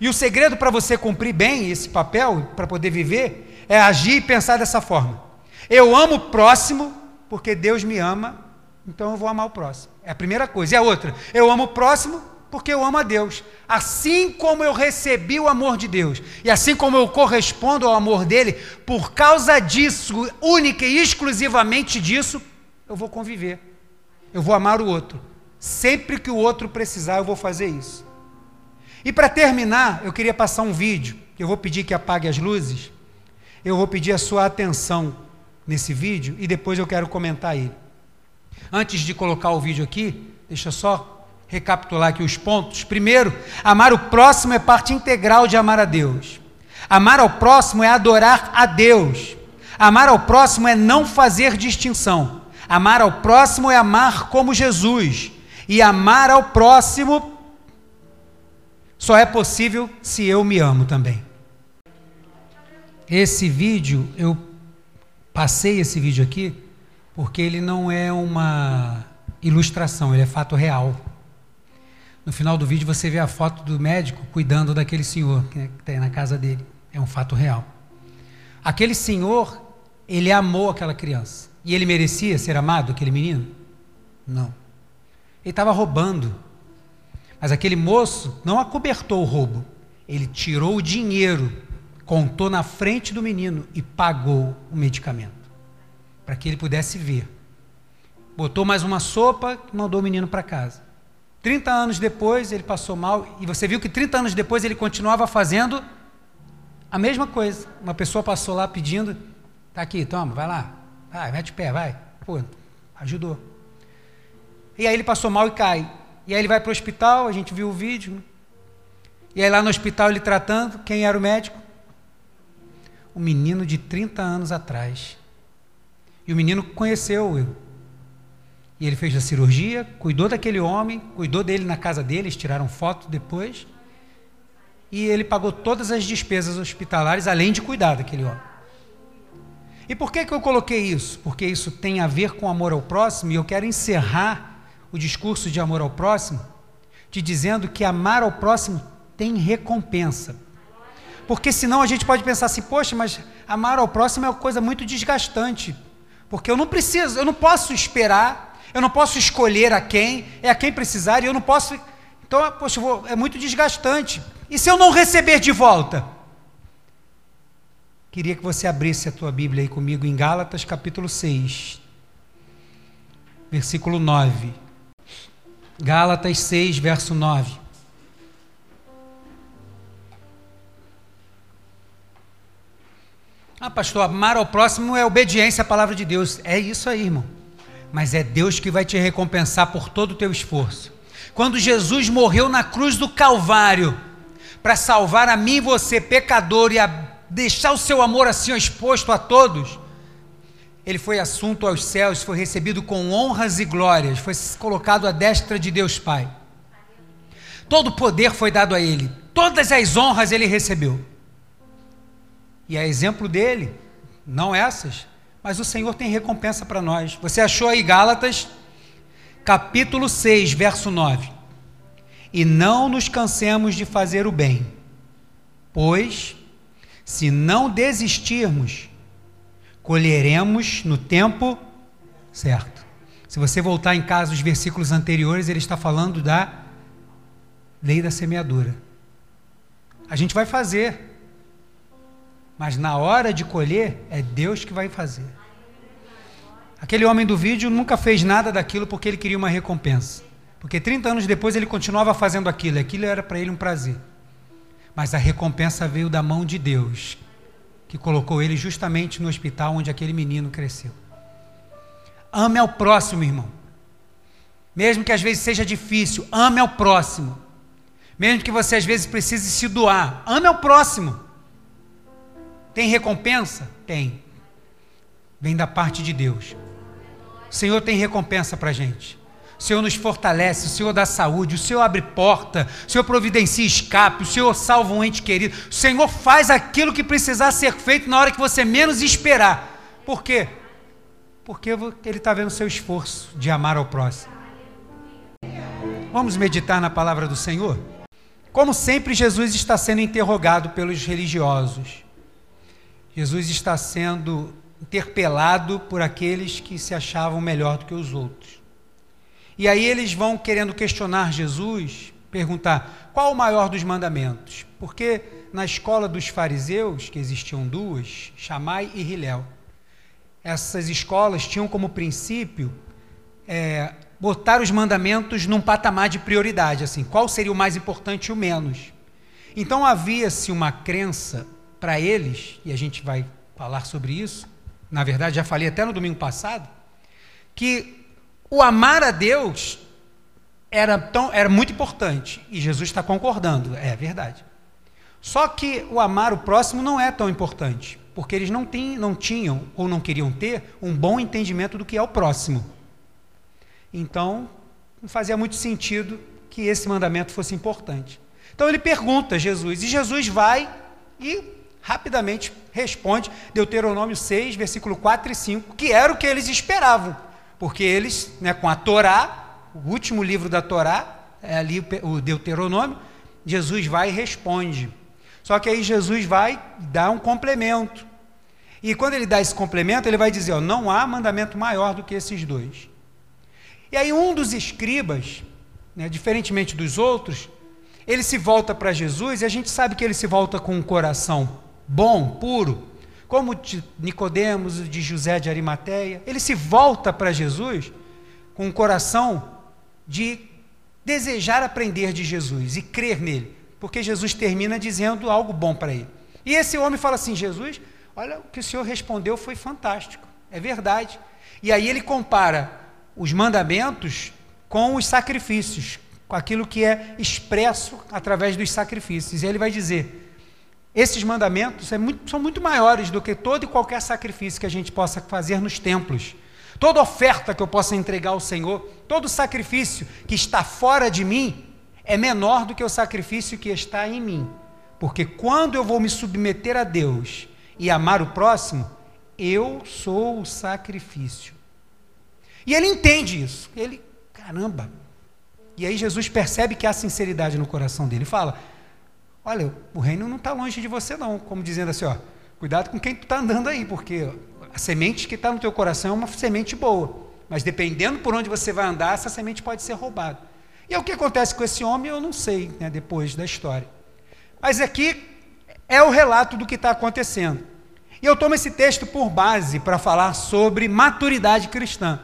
E o segredo para você cumprir bem esse papel, para poder viver, é agir e pensar dessa forma. Eu amo o próximo porque Deus me ama, então eu vou amar o próximo. É a primeira coisa. E a outra, eu amo o próximo porque eu amo a Deus. Assim como eu recebi o amor de Deus, e assim como eu correspondo ao amor dele, por causa disso, única e exclusivamente disso, eu vou conviver. Eu vou amar o outro. Sempre que o outro precisar, eu vou fazer isso. E para terminar, eu queria passar um vídeo, eu vou pedir que apague as luzes. Eu vou pedir a sua atenção nesse vídeo e depois eu quero comentar ele. Antes de colocar o vídeo aqui, deixa só recapitular aqui os pontos. Primeiro, amar o próximo é parte integral de amar a Deus. Amar ao próximo é adorar a Deus. Amar ao próximo é não fazer distinção. Amar ao próximo é amar como Jesus. E amar ao próximo só é possível se eu me amo também. Esse vídeo, eu passei esse vídeo aqui porque ele não é uma ilustração, ele é fato real. No final do vídeo você vê a foto do médico cuidando daquele senhor que está na casa dele. É um fato real. Aquele senhor, ele amou aquela criança. E ele merecia ser amado, aquele menino? Não. Ele estava roubando mas aquele moço não acobertou o roubo. Ele tirou o dinheiro, contou na frente do menino e pagou o medicamento. Para que ele pudesse ver. Botou mais uma sopa e mandou o menino para casa. 30 anos depois ele passou mal e você viu que 30 anos depois ele continuava fazendo a mesma coisa. Uma pessoa passou lá pedindo, tá aqui, toma, vai lá, vai, mete o pé, vai. Pô, ajudou. E aí ele passou mal e cai. E aí ele vai para o hospital, a gente viu o vídeo. E aí lá no hospital ele tratando, quem era o médico? Um menino de 30 anos atrás. E o menino conheceu eu. E ele fez a cirurgia, cuidou daquele homem, cuidou dele na casa dele, eles tiraram foto depois. E ele pagou todas as despesas hospitalares, além de cuidar daquele homem. E por que, que eu coloquei isso? Porque isso tem a ver com amor ao próximo, e eu quero encerrar o discurso de amor ao próximo, te dizendo que amar ao próximo tem recompensa. Porque senão a gente pode pensar assim, poxa, mas amar ao próximo é uma coisa muito desgastante. Porque eu não preciso, eu não posso esperar, eu não posso escolher a quem, é a quem precisar, e eu não posso. Então, poxa, vou, é muito desgastante. E se eu não receber de volta? Queria que você abrisse a tua Bíblia aí comigo em Gálatas capítulo 6, versículo 9. Gálatas 6, verso 9. Ah, pastor, amar ao próximo é obediência à palavra de Deus. É isso aí, irmão. Mas é Deus que vai te recompensar por todo o teu esforço. Quando Jesus morreu na cruz do Calvário, para salvar a mim e você, pecador, e a deixar o seu amor assim exposto a todos, ele foi assunto aos céus, foi recebido com honras e glórias, foi colocado à destra de Deus Pai. Todo o poder foi dado a ele, todas as honras ele recebeu. E a exemplo dele, não essas, mas o Senhor tem recompensa para nós. Você achou aí Gálatas, capítulo 6, verso 9. E não nos cansemos de fazer o bem, pois, se não desistirmos, colheremos no tempo certo. Se você voltar em casa os versículos anteriores, ele está falando da lei da semeadura. A gente vai fazer, mas na hora de colher, é Deus que vai fazer. Aquele homem do vídeo nunca fez nada daquilo porque ele queria uma recompensa. Porque 30 anos depois ele continuava fazendo aquilo, aquilo era para ele um prazer. Mas a recompensa veio da mão de Deus, que colocou ele justamente no hospital onde aquele menino cresceu. Ame ao próximo, irmão. Mesmo que às vezes seja difícil, ame ao próximo. Mesmo que você às vezes precise se doar, ame ao próximo. Tem recompensa? Tem. Vem da parte de Deus. O Senhor tem recompensa para a gente. O Senhor nos fortalece, o Senhor dá saúde, o Senhor abre porta, o Senhor providencia escape, o Senhor salva um ente querido. O Senhor faz aquilo que precisar ser feito na hora que você menos esperar. Por quê? Porque Ele está vendo o seu esforço de amar ao próximo. Vamos meditar na palavra do Senhor? Como sempre, Jesus está sendo interrogado pelos religiosos. Jesus está sendo interpelado por aqueles que se achavam melhor do que os outros. E aí eles vão querendo questionar Jesus, perguntar qual o maior dos mandamentos? Porque na escola dos fariseus, que existiam duas, Chamai e Hilel, essas escolas tinham como princípio é, botar os mandamentos num patamar de prioridade, assim, qual seria o mais importante e o menos. Então havia-se uma crença para eles, e a gente vai falar sobre isso, na verdade já falei até no domingo passado, que o amar a Deus era, tão, era muito importante, e Jesus está concordando, é verdade. Só que o amar o próximo não é tão importante, porque eles não, tem, não tinham ou não queriam ter um bom entendimento do que é o próximo. Então, não fazia muito sentido que esse mandamento fosse importante. Então ele pergunta a Jesus, e Jesus vai e rapidamente responde Deuteronômio 6, versículo 4 e 5, que era o que eles esperavam, porque eles, né, com a Torá, o último livro da Torá, é ali o Deuteronômio, Jesus vai e responde. Só que aí Jesus vai dar um complemento. E quando ele dá esse complemento, ele vai dizer: ó, não há mandamento maior do que esses dois. E aí um dos escribas, né, diferentemente dos outros, ele se volta para Jesus e a gente sabe que ele se volta com um coração bom, puro, como de Nicodemos, de José de Arimateia, ele se volta para Jesus com um coração de desejar aprender de Jesus e crer nele, porque Jesus termina dizendo algo bom para ele. E esse homem fala assim: Jesus, olha, o que o senhor respondeu foi fantástico, é verdade. E aí ele compara os mandamentos com os sacrifícios, com aquilo que é expresso através dos sacrifícios. E ele vai dizer: esses mandamentos é são muito maiores do que todo e qualquer sacrifício que a gente possa fazer nos templos. Toda oferta que eu possa entregar ao Senhor, todo sacrifício que está fora de mim, é menor do que o sacrifício que está em mim. Porque quando eu vou me submeter a Deus e amar o próximo, eu sou o sacrifício. E ele entende isso. Ele, caramba. E aí Jesus percebe que há sinceridade no coração dele. Fala: Olha, o reino não está longe de você, não. Como dizendo assim: ó, cuidado com quem tu está andando aí, porque a semente que está no teu coração é uma semente boa. Mas dependendo por onde você vai andar, essa semente pode ser roubada. E é o que acontece com esse homem, eu não sei, né, depois da história. Mas aqui é o relato do que está acontecendo. E eu tomo esse texto por base para falar sobre maturidade cristã.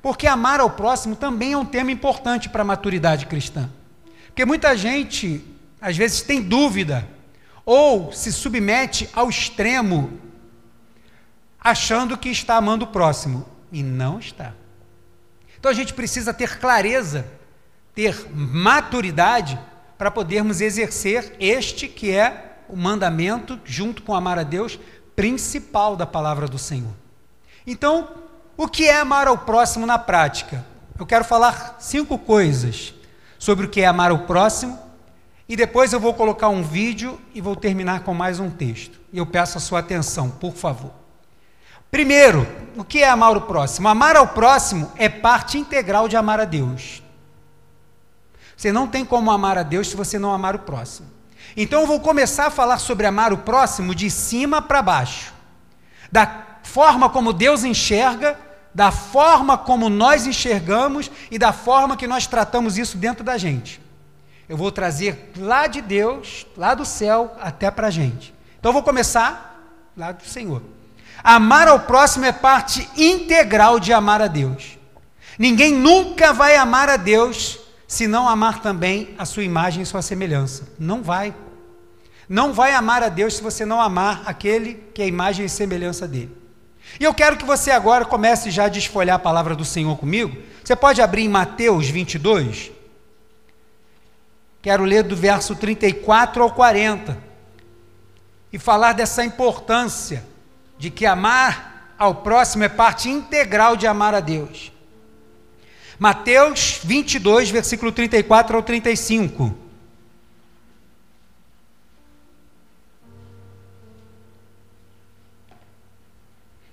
Porque amar ao próximo também é um tema importante para a maturidade cristã. Porque muita gente, às vezes, tem dúvida ou se submete ao extremo, achando que está amando o próximo. E não está. Então a gente precisa ter clareza ter maturidade para podermos exercer este que é o mandamento, junto com amar a Deus, principal da palavra do Senhor. Então, o que é amar ao próximo na prática? Eu quero falar cinco coisas sobre o que é amar ao próximo e depois eu vou colocar um vídeo e vou terminar com mais um texto. E eu peço a sua atenção, por favor. Primeiro, o que é amar o próximo? Amar ao próximo é parte integral de amar a Deus. Você não tem como amar a Deus se você não amar o próximo. Então eu vou começar a falar sobre amar o próximo de cima para baixo. Da forma como Deus enxerga, da forma como nós enxergamos e da forma que nós tratamos isso dentro da gente. Eu vou trazer lá de Deus, lá do céu, até para a gente. Então eu vou começar lá do Senhor. Amar ao próximo é parte integral de amar a Deus. Ninguém nunca vai amar a Deus se não amar também a sua imagem e sua semelhança. Não vai. Não vai amar a Deus se você não amar aquele que é a imagem e semelhança dele. E eu quero que você agora comece já a desfolhar a palavra do Senhor comigo. Você pode abrir em Mateus 22. Quero ler do verso 34 ao 40 e falar dessa importância de que amar ao próximo é parte integral de amar a Deus. Mateus 22, versículo 34 ao 35.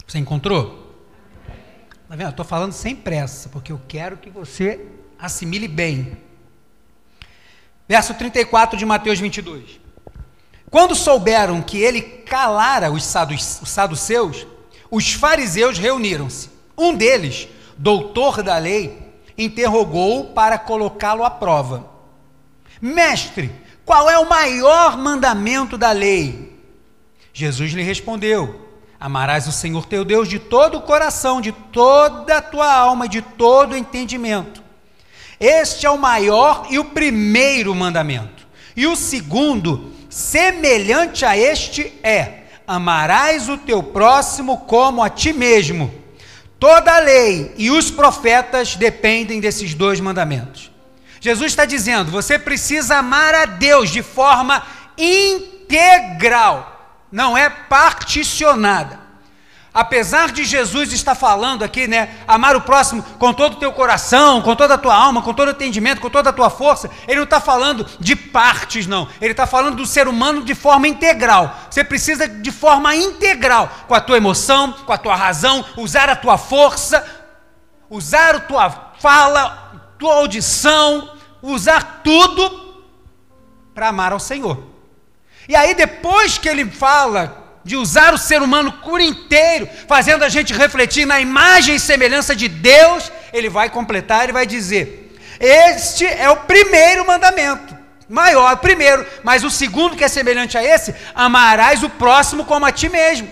Você encontrou? Tá vendo? Estou falando sem pressa, porque eu quero que você assimile bem. Verso 34 de Mateus 22. Quando souberam que ele calara os saduceus, os fariseus reuniram-se. Um deles, doutor da lei, interrogou para colocá-lo à prova: Mestre, qual é o maior mandamento da lei? Jesus lhe respondeu: Amarás o Senhor teu Deus de todo o coração, de toda a tua alma de todo o entendimento. Este é o maior e o primeiro mandamento. E o segundo, semelhante a este, é: amarás o teu próximo como a ti mesmo. Toda a lei e os profetas dependem desses dois mandamentos. Jesus está dizendo: você precisa amar a Deus de forma integral, não é particionada. Apesar de Jesus estar falando aqui, né, amar o próximo com todo o teu coração, com toda a tua alma, com todo o entendimento, com toda a tua força, ele não está falando de partes, não. Ele está falando do ser humano de forma integral. Você precisa de forma integral, com a tua emoção, com a tua razão, usar a tua força, usar a tua fala, tua audição, usar tudo para amar ao Senhor. E aí, depois que ele fala de usar o ser humano por inteiro, fazendo a gente refletir na imagem e semelhança de Deus, ele vai completar e vai dizer: Este é o primeiro mandamento, maior, primeiro, mas o segundo que é semelhante a esse, amarás o próximo como a ti mesmo.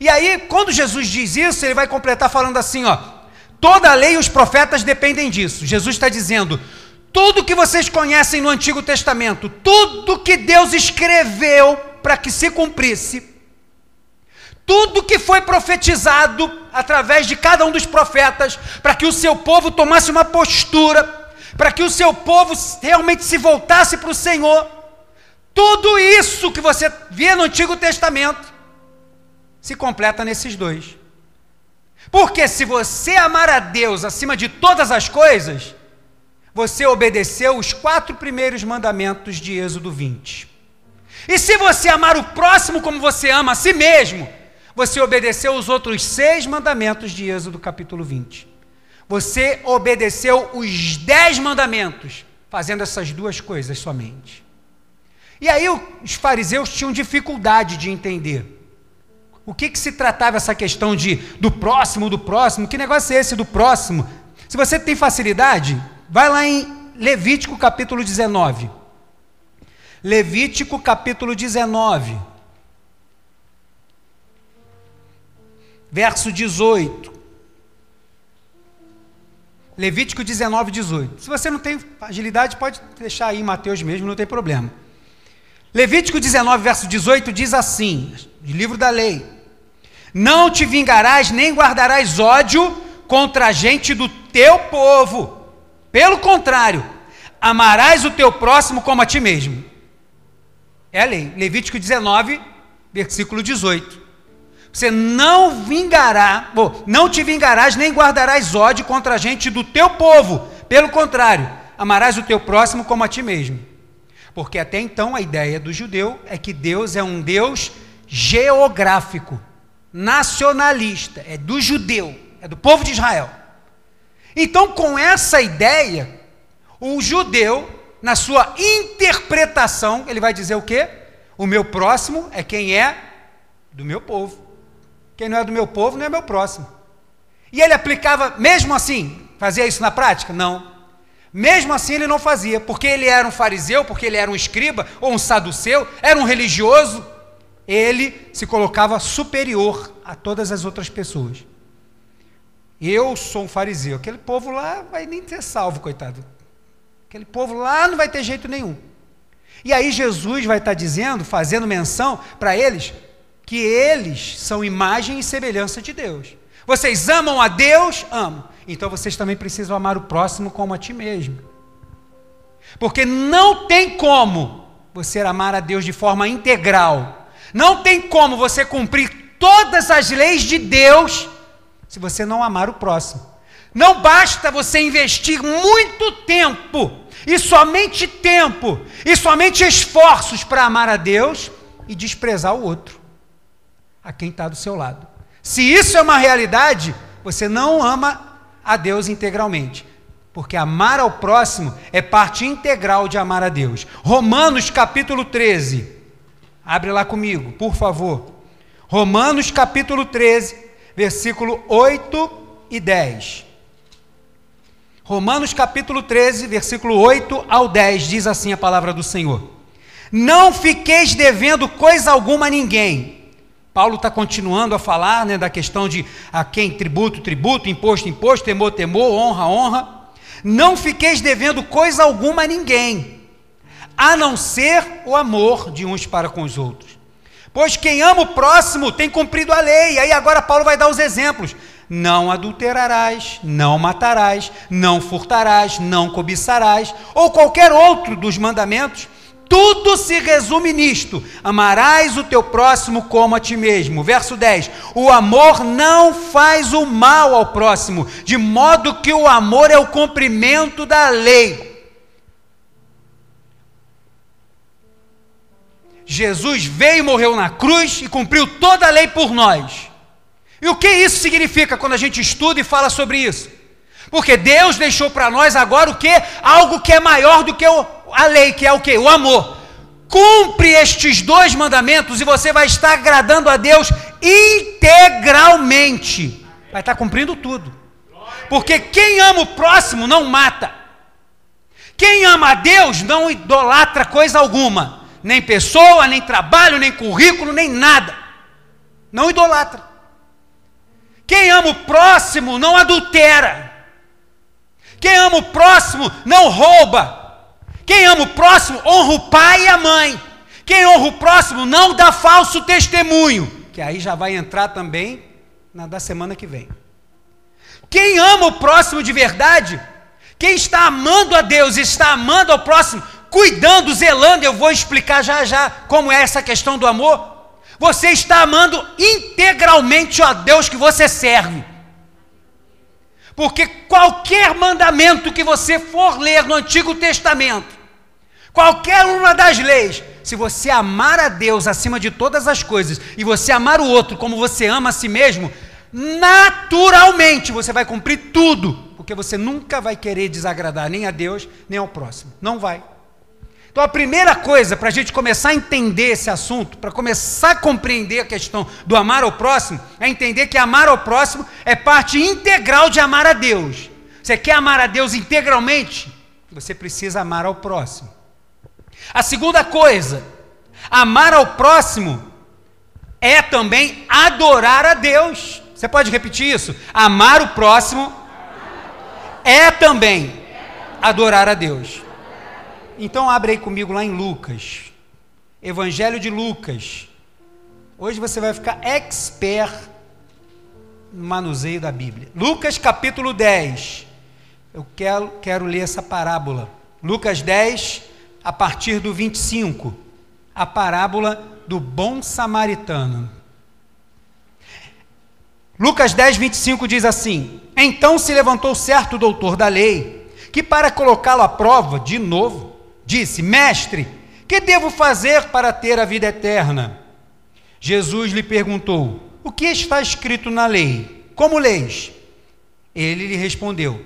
E aí, quando Jesus diz isso, ele vai completar falando assim: ó, toda a lei e os profetas dependem disso. Jesus está dizendo: tudo que vocês conhecem no Antigo Testamento, tudo que Deus escreveu para que se cumprisse, tudo que foi profetizado através de cada um dos profetas, para que o seu povo tomasse uma postura, para que o seu povo realmente se voltasse para o Senhor, tudo isso que você vê no Antigo Testamento se completa nesses dois. Porque se você amar a Deus acima de todas as coisas, você obedeceu os quatro primeiros mandamentos de Êxodo 20. E se você amar o próximo como você ama a si mesmo, você obedeceu os outros seis mandamentos de Êxodo capítulo 20. Você obedeceu os dez mandamentos, fazendo essas duas coisas somente. E aí os fariseus tinham dificuldade de entender. O que, que se tratava essa questão de do próximo, do próximo? Que negócio é esse do próximo? Se você tem facilidade, vai lá em Levítico capítulo 19. Levítico capítulo 19. Verso 18. Levítico 19, 18. Se você não tem agilidade, pode deixar aí Mateus mesmo, não tem problema. Levítico 19, verso 18 diz assim: livro da lei: Não te vingarás nem guardarás ódio contra a gente do teu povo. Pelo contrário, amarás o teu próximo como a ti mesmo. É a lei. Levítico 19, versículo 18. Você não vingará, não te vingarás nem guardarás ódio contra a gente do teu povo. Pelo contrário, amarás o teu próximo como a ti mesmo. Porque até então a ideia do judeu é que Deus é um Deus geográfico, nacionalista, é do judeu, é do povo de Israel. Então, com essa ideia, o judeu, na sua interpretação, ele vai dizer o quê? O meu próximo é quem é do meu povo. Quem não é do meu povo não é meu próximo. E ele aplicava, mesmo assim, fazia isso na prática? Não. Mesmo assim ele não fazia, porque ele era um fariseu, porque ele era um escriba ou um saduceu, era um religioso, ele se colocava superior a todas as outras pessoas. Eu sou um fariseu, aquele povo lá vai nem ser salvo, coitado. Aquele povo lá não vai ter jeito nenhum. E aí Jesus vai estar dizendo, fazendo menção para eles, que eles são imagem e semelhança de Deus. Vocês amam a Deus? Amam. Então vocês também precisam amar o próximo como a ti mesmo. Porque não tem como você amar a Deus de forma integral. Não tem como você cumprir todas as leis de Deus se você não amar o próximo. Não basta você investir muito tempo, e somente tempo, e somente esforços para amar a Deus e desprezar o outro, a quem está do seu lado. Se isso é uma realidade, você não ama a Deus integralmente. Porque amar ao próximo é parte integral de amar a Deus. Romanos capítulo 13. Abre lá comigo, por favor. Romanos capítulo 13, versículo 8 e 10. Romanos capítulo 13, versículo 8 ao 10, diz assim a palavra do Senhor: Não fiqueis devendo coisa alguma a ninguém Paulo está continuando a falar né, da questão de a quem tributo, tributo, imposto, imposto, temor, temor, honra, honra. Não fiqueis devendo coisa alguma a ninguém, a não ser o amor de uns para com os outros. Pois quem ama o próximo tem cumprido a lei. Aí agora Paulo vai dar os exemplos. Não adulterarás, não matarás, não furtarás, não cobiçarás, ou qualquer outro dos mandamentos tudo se resume nisto: amarás o teu próximo como a ti mesmo. Verso 10: O amor não faz o mal ao próximo, de modo que o amor é o cumprimento da lei. Jesus veio e morreu na cruz e cumpriu toda a lei por nós. E o que isso significa quando a gente estuda e fala sobre isso? Porque Deus deixou para nós agora o que? Algo que é maior do que a lei, que é o que? O amor. Cumpre estes dois mandamentos e você vai estar agradando a Deus integralmente. Vai estar cumprindo tudo. Porque quem ama o próximo não mata. Quem ama a Deus não idolatra coisa alguma. Nem pessoa, nem trabalho, nem currículo, nem nada. Não idolatra. Quem ama o próximo não adultera. Quem ama o próximo não rouba. Quem ama o próximo honra o pai e a mãe. Quem honra o próximo não dá falso testemunho. Que aí já vai entrar também na da semana que vem. Quem ama o próximo de verdade, quem está amando a Deus, está amando ao próximo, cuidando, zelando, eu vou explicar já já como é essa questão do amor. Você está amando integralmente a Deus que você serve. Porque qualquer mandamento que você for ler no Antigo Testamento, qualquer uma das leis, se você amar a Deus acima de todas as coisas e você amar o outro como você ama a si mesmo, naturalmente você vai cumprir tudo, porque você nunca vai querer desagradar nem a Deus nem ao próximo. Não vai. Então a primeira coisa para a gente começar a entender esse assunto, para começar a compreender a questão do amar ao próximo, é entender que amar ao próximo é parte integral de amar a Deus. Você quer amar a Deus integralmente? Você precisa amar ao próximo. A segunda coisa, amar ao próximo é também adorar a Deus. Você pode repetir isso? Amar o próximo é também adorar a Deus. Então abre aí comigo lá em Lucas. Evangelho de Lucas. Hoje você vai ficar expert no manuseio da Bíblia. Lucas capítulo 10. Eu quero, quero ler essa parábola. Lucas 10, a partir do 25. A parábola do bom samaritano. Lucas 10, 25 diz assim: Então se levantou certo doutor da lei, que para colocá-lo à prova de novo, Disse: Mestre, que devo fazer para ter a vida eterna? Jesus lhe perguntou: O que está escrito na lei? Como leis? Ele lhe respondeu: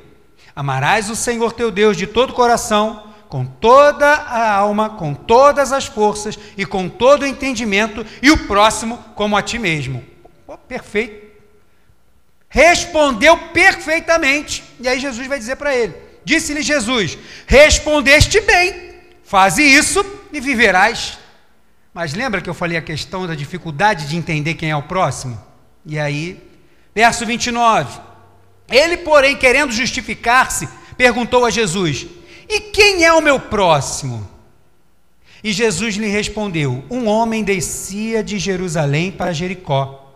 Amarás o Senhor teu Deus de todo o coração, com toda a alma, com todas as forças e com todo o entendimento, e o próximo como a ti mesmo. Oh, perfeito. Respondeu perfeitamente. E aí Jesus vai dizer para ele: Disse-lhe Jesus: Respondeste bem Faze isso e viverás. Mas lembra que eu falei a questão da dificuldade de entender quem é o próximo? E aí, verso 29. Ele, porém, querendo justificar-se, perguntou a Jesus: E quem é o meu próximo? E Jesus lhe respondeu: Um homem descia de Jerusalém para Jericó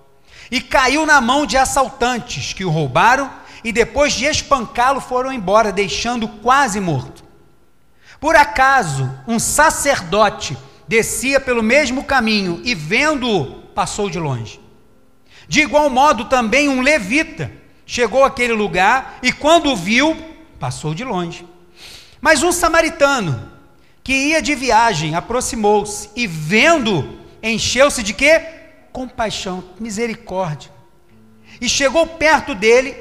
e caiu na mão de assaltantes que o roubaram e depois de espancá-lo foram embora, deixando quase morto. Por acaso um sacerdote descia pelo mesmo caminho e, vendo-o, passou de longe. De igual modo, também um levita chegou àquele lugar e, quando o viu, passou de longe. Mas um samaritano que ia de viagem aproximou-se e, vendo, encheu-se de quê? Compaixão, misericórdia. E chegou perto dele,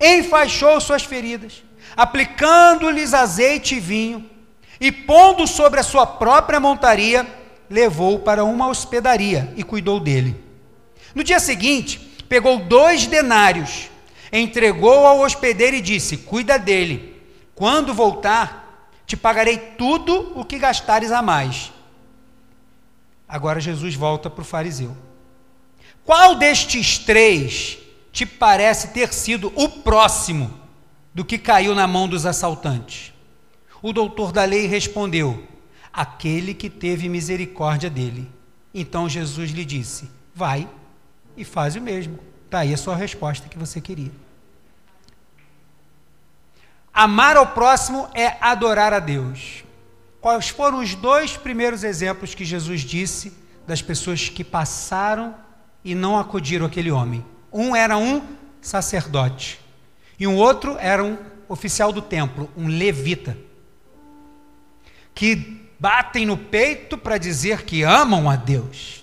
enfaixou suas feridas, aplicando-lhes azeite e vinho e pondo sobre a sua própria montaria, levou-o para uma hospedaria e cuidou dele. No dia seguinte, pegou dois denários, entregou ao hospedeiro e disse: Cuida dele. Quando voltar, te pagarei tudo o que gastares a mais. Agora Jesus volta para o fariseu. Qual destes três te parece ter sido o próximo do que caiu na mão dos assaltantes? O doutor da lei respondeu: Aquele que teve misericórdia dele. Então Jesus lhe disse: Vai e faz o mesmo. Está aí a sua resposta que você queria. Amar ao próximo é adorar a Deus. Quais foram os dois primeiros exemplos que Jesus disse das pessoas que passaram e não acudiram aquele homem? Um era um sacerdote e um outro era um oficial do templo, um levita que batem no peito para dizer que amam a Deus.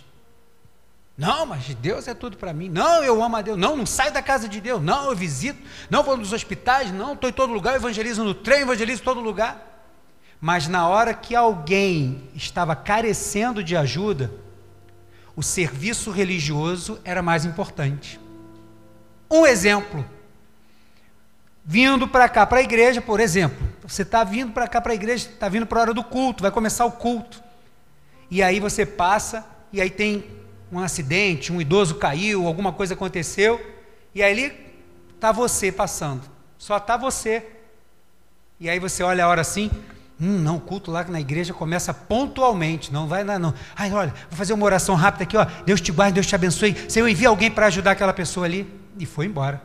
Não, mas Deus é tudo para mim. Não, eu amo a Deus. Não, não saio da casa de Deus. Não, eu visito. Não vou nos hospitais. Não, estou em todo lugar. evangelizo no trem, evangelizo em todo lugar. Mas na hora que alguém estava carecendo de ajuda, o serviço religioso era mais importante. Um exemplo vindo para cá, para a igreja, por exemplo. Você está vindo para cá, para a igreja, está vindo para a hora do culto, vai começar o culto. E aí você passa, e aí tem um acidente, um idoso caiu, alguma coisa aconteceu, e aí está você passando. Só está você. E aí você olha a hora assim, Hum, não, o culto lá na igreja começa pontualmente. Não vai lá, não. Ai, olha, vou fazer uma oração rápida aqui, ó. Deus te guarde, Deus te abençoe. Senhor, envia alguém para ajudar aquela pessoa ali. E foi embora.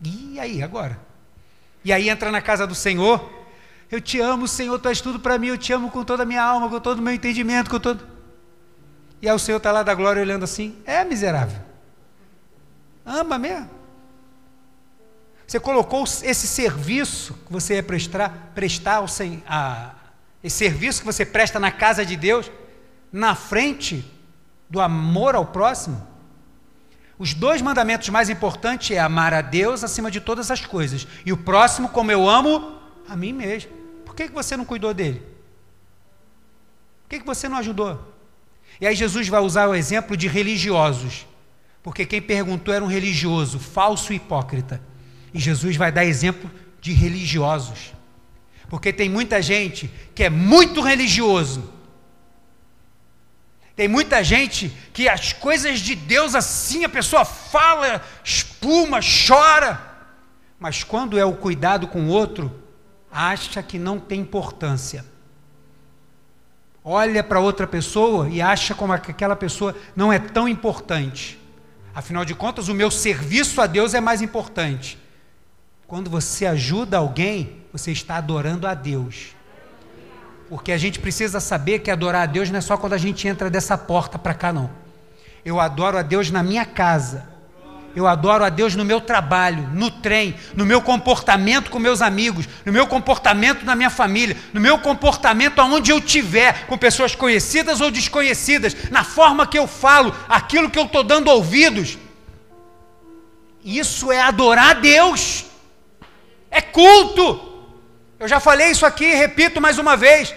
E aí, agora? E aí entra na casa do Senhor. Eu te amo, Senhor, tu és tudo para mim, eu te amo com toda a minha alma, com todo o meu entendimento, com todo. E aí o Senhor está lá da glória olhando assim, é miserável. Ama mesmo. Você colocou esse serviço que você ia prestar, prestar ao, a, esse serviço que você presta na casa de Deus, na frente do amor ao próximo? Os dois mandamentos mais importantes é amar a Deus acima de todas as coisas e o próximo como eu amo a mim mesmo. Por que, que você não cuidou dele? Por que, que você não ajudou? E aí Jesus vai usar o exemplo de religiosos, porque quem perguntou era um religioso, falso e hipócrita. E Jesus vai dar exemplo de religiosos. Porque tem muita gente que é muito religioso, tem muita gente que as coisas de Deus assim, a pessoa fala, espuma, chora, mas quando é o cuidado com o outro, acha que não tem importância. Olha para outra pessoa e acha como aquela pessoa não é tão importante. Afinal de contas, o meu serviço a Deus é mais importante. Quando você ajuda alguém, você está adorando a Deus. Porque a gente precisa saber que adorar a Deus não é só quando a gente entra dessa porta para cá, não. Eu adoro a Deus na minha casa. Eu adoro a Deus no meu trabalho, no trem, no meu comportamento com meus amigos, no meu comportamento na minha família, no meu comportamento aonde eu tiver, com pessoas conhecidas ou desconhecidas, na forma que eu falo, aquilo que eu estou dando ouvidos. Isso é adorar a Deus. É culto. Eu já falei isso aqui, repito mais uma vez.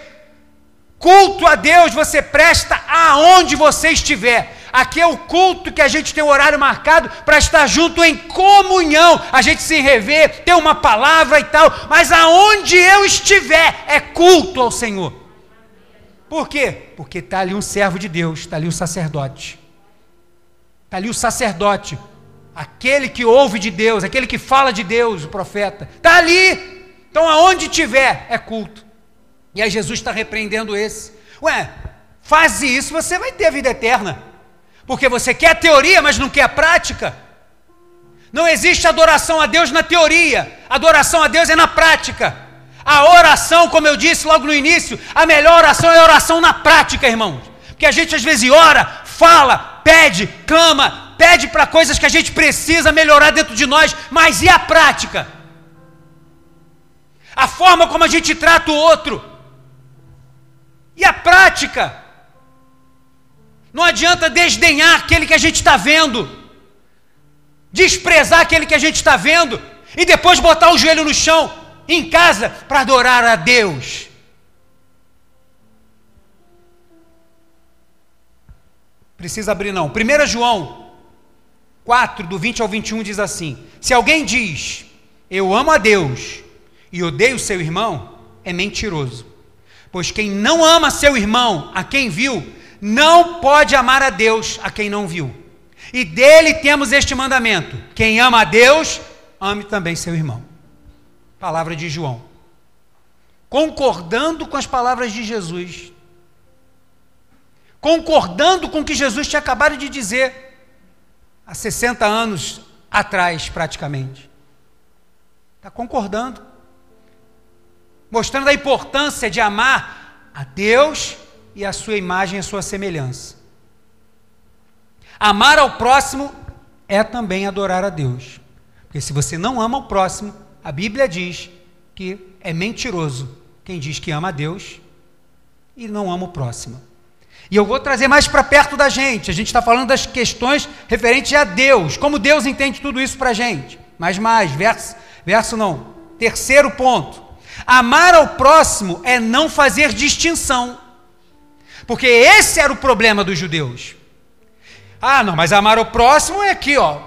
Culto a Deus você presta aonde você estiver. Aqui é o culto que a gente tem o horário marcado para estar junto em comunhão. A gente se rever, ter uma palavra e tal. Mas aonde eu estiver é culto ao Senhor. Por quê? Porque está ali um servo de Deus, está ali o sacerdote. Está ali o sacerdote. Aquele que ouve de Deus, aquele que fala de Deus, o profeta. Está ali. Então aonde tiver é culto. E aí Jesus está repreendendo esse. Ué, faz isso, você vai ter a vida eterna. Porque você quer a teoria, mas não quer a prática. Não existe adoração a Deus na teoria, adoração a Deus é na prática. A oração, como eu disse logo no início, a melhor oração é a oração na prática, irmãos. Porque a gente às vezes ora, fala, pede, clama, pede para coisas que a gente precisa melhorar dentro de nós, mas e a prática? A forma como a gente trata o outro? E a prática? Não adianta desdenhar aquele que a gente está vendo, desprezar aquele que a gente está vendo, e depois botar o joelho no chão, em casa, para adorar a Deus. Precisa abrir, não. 1 João 4, do 20 ao 21 diz assim: Se alguém diz, Eu amo a Deus, e odeia o seu irmão, é mentiroso. Pois quem não ama seu irmão, a quem viu, não pode amar a Deus, a quem não viu. E dele temos este mandamento: quem ama a Deus, ame também seu irmão. Palavra de João. Concordando com as palavras de Jesus. Concordando com o que Jesus tinha acabado de dizer há 60 anos atrás, praticamente. Está concordando mostrando a importância de amar a Deus e a sua imagem a sua semelhança. Amar ao próximo é também adorar a Deus. Porque se você não ama o próximo, a Bíblia diz que é mentiroso quem diz que ama a Deus e não ama o próximo. E eu vou trazer mais para perto da gente. A gente está falando das questões referentes a Deus, como Deus entende tudo isso para a gente. Mas mais, verso, verso não. Terceiro ponto. Amar ao próximo é não fazer distinção. Porque esse era o problema dos judeus. Ah, não, mas amar o próximo é aqui, ó.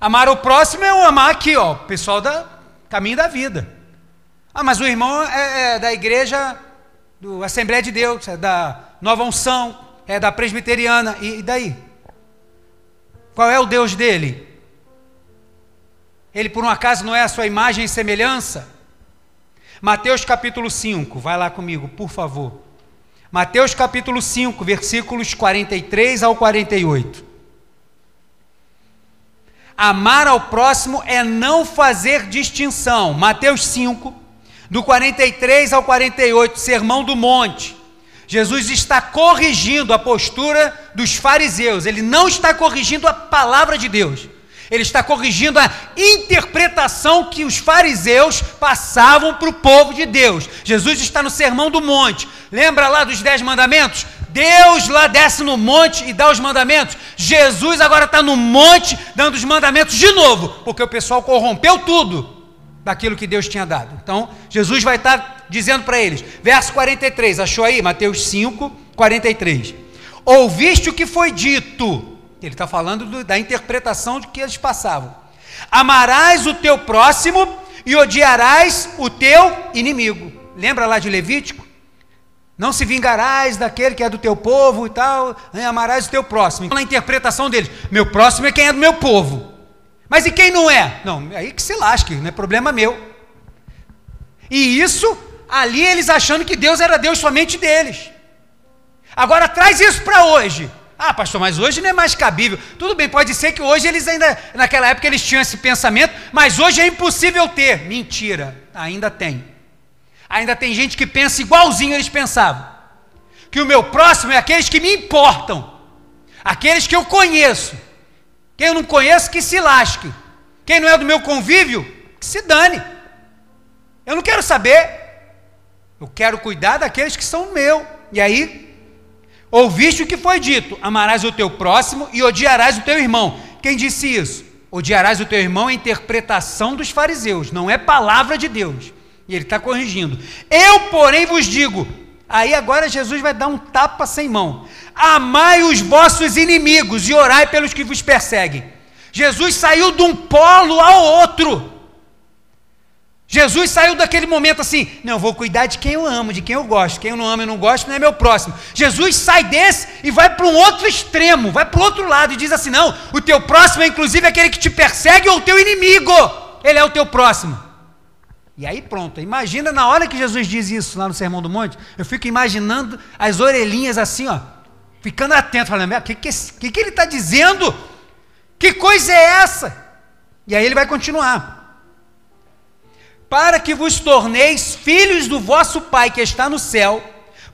Amar o próximo é o amar aqui, ó, pessoal da caminho da vida. Ah, mas o irmão é, é da igreja do Assembleia de Deus, é da Nova Unção, é da Presbiteriana, e, e daí? Qual é o Deus dele? Ele por um acaso não é a sua imagem e semelhança? Mateus capítulo 5, vai lá comigo, por favor. Mateus capítulo 5, versículos 43 ao 48. Amar ao próximo é não fazer distinção. Mateus 5, do 43 ao 48, Sermão do Monte. Jesus está corrigindo a postura dos fariseus, ele não está corrigindo a palavra de Deus. Ele está corrigindo a interpretação que os fariseus passavam para o povo de Deus. Jesus está no Sermão do Monte. Lembra lá dos Dez Mandamentos? Deus lá desce no monte e dá os mandamentos. Jesus agora está no monte dando os mandamentos de novo, porque o pessoal corrompeu tudo daquilo que Deus tinha dado. Então, Jesus vai estar dizendo para eles, verso 43, achou aí? Mateus 5, 43. Ouviste o que foi dito. Ele está falando do, da interpretação de que eles passavam. Amarás o teu próximo e odiarás o teu inimigo. Lembra lá de Levítico? Não se vingarás daquele que é do teu povo e tal, amarás o teu próximo. Então, na interpretação deles, meu próximo é quem é do meu povo. Mas e quem não é? Não, aí que se lasque, não é problema meu. E isso, ali eles achando que Deus era Deus somente deles. Agora traz isso para hoje. Ah, pastor, mas hoje não é mais cabível. Tudo bem, pode ser que hoje eles ainda, naquela época eles tinham esse pensamento, mas hoje é impossível ter. Mentira, ainda tem. Ainda tem gente que pensa igualzinho eles pensavam. Que o meu próximo é aqueles que me importam, aqueles que eu conheço. Quem eu não conheço, que se lasque. Quem não é do meu convívio, que se dane. Eu não quero saber. Eu quero cuidar daqueles que são meu. E aí, ouviste o que foi dito: amarás o teu próximo e odiarás o teu irmão. Quem disse isso? Odiarás o teu irmão é interpretação dos fariseus, não é palavra de Deus. E ele está corrigindo. Eu, porém, vos digo. Aí agora Jesus vai dar um tapa sem mão. Amai os vossos inimigos e orai pelos que vos perseguem. Jesus saiu de um polo ao outro. Jesus saiu daquele momento assim, não, vou cuidar de quem eu amo, de quem eu gosto. Quem eu não amo e não gosto não é meu próximo. Jesus sai desse e vai para um outro extremo, vai para o outro lado e diz assim: não, o teu próximo é inclusive aquele que te persegue ou o teu inimigo. Ele é o teu próximo. E aí pronto, imagina na hora que Jesus diz isso lá no Sermão do Monte, eu fico imaginando as orelhinhas assim, ó, ficando atento, falando, o que, que, que, que ele está dizendo? Que coisa é essa? E aí ele vai continuar. Para que vos torneis filhos do vosso Pai que está no céu,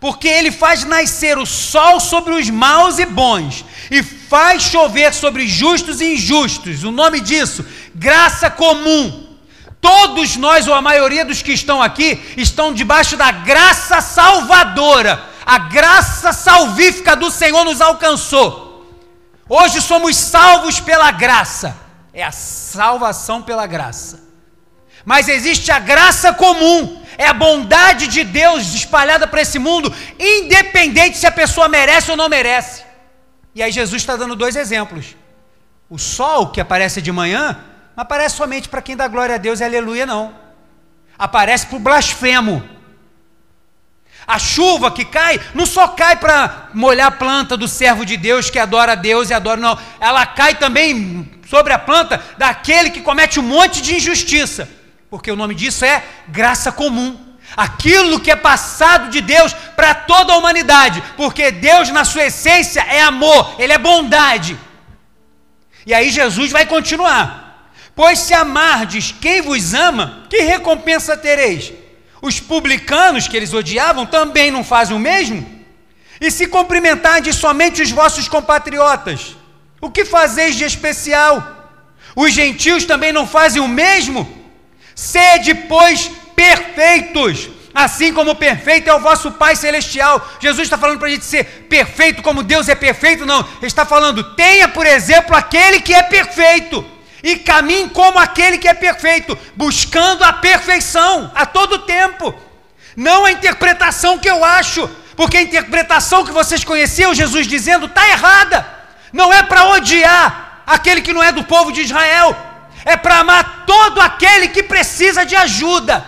porque ele faz nascer o sol sobre os maus e bons, e faz chover sobre justos e injustos. O nome disso, graça comum Todos nós, ou a maioria dos que estão aqui, estão debaixo da graça salvadora. A graça salvífica do Senhor nos alcançou. Hoje somos salvos pela graça. É a salvação pela graça. Mas existe a graça comum, é a bondade de Deus espalhada para esse mundo, independente se a pessoa merece ou não merece. E aí Jesus está dando dois exemplos. O sol que aparece de manhã não aparece somente para quem dá glória a Deus e aleluia, não. Aparece para o blasfemo. A chuva que cai, não só cai para molhar a planta do servo de Deus que adora a Deus e adora, não. Ela cai também sobre a planta daquele que comete um monte de injustiça. Porque o nome disso é graça comum. Aquilo que é passado de Deus para toda a humanidade. Porque Deus, na sua essência, é amor, Ele é bondade. E aí Jesus vai continuar. Pois se amardes quem vos ama, que recompensa tereis? Os publicanos que eles odiavam também não fazem o mesmo? E se cumprimentardes somente os vossos compatriotas, o que fazeis de especial? Os gentios também não fazem o mesmo? Sede, pois, perfeitos, assim como perfeito é o vosso Pai Celestial. Jesus está falando para a gente ser perfeito como Deus é perfeito? Não, ele está falando, tenha, por exemplo, aquele que é perfeito e caminhe como aquele que é perfeito, buscando a perfeição a todo tempo. Não a interpretação que eu acho, porque a interpretação que vocês conheciam, Jesus dizendo, está errada. Não é para odiar aquele que não é do povo de Israel, é para amar todo aquele que precisa de ajuda,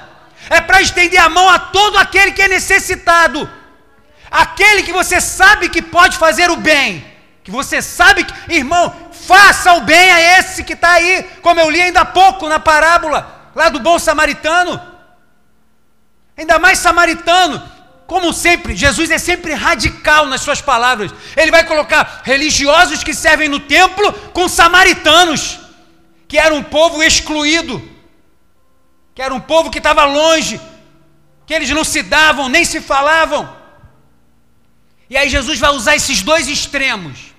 é para estender a mão a todo aquele que é necessitado, aquele que você sabe que pode fazer o bem, que você sabe que, irmão, Faça o bem a esse que está aí, como eu li ainda há pouco na parábola, lá do bom samaritano. Ainda mais samaritano, como sempre, Jesus é sempre radical nas suas palavras. Ele vai colocar religiosos que servem no templo com samaritanos, que era um povo excluído, que era um povo que estava longe, que eles não se davam, nem se falavam. E aí Jesus vai usar esses dois extremos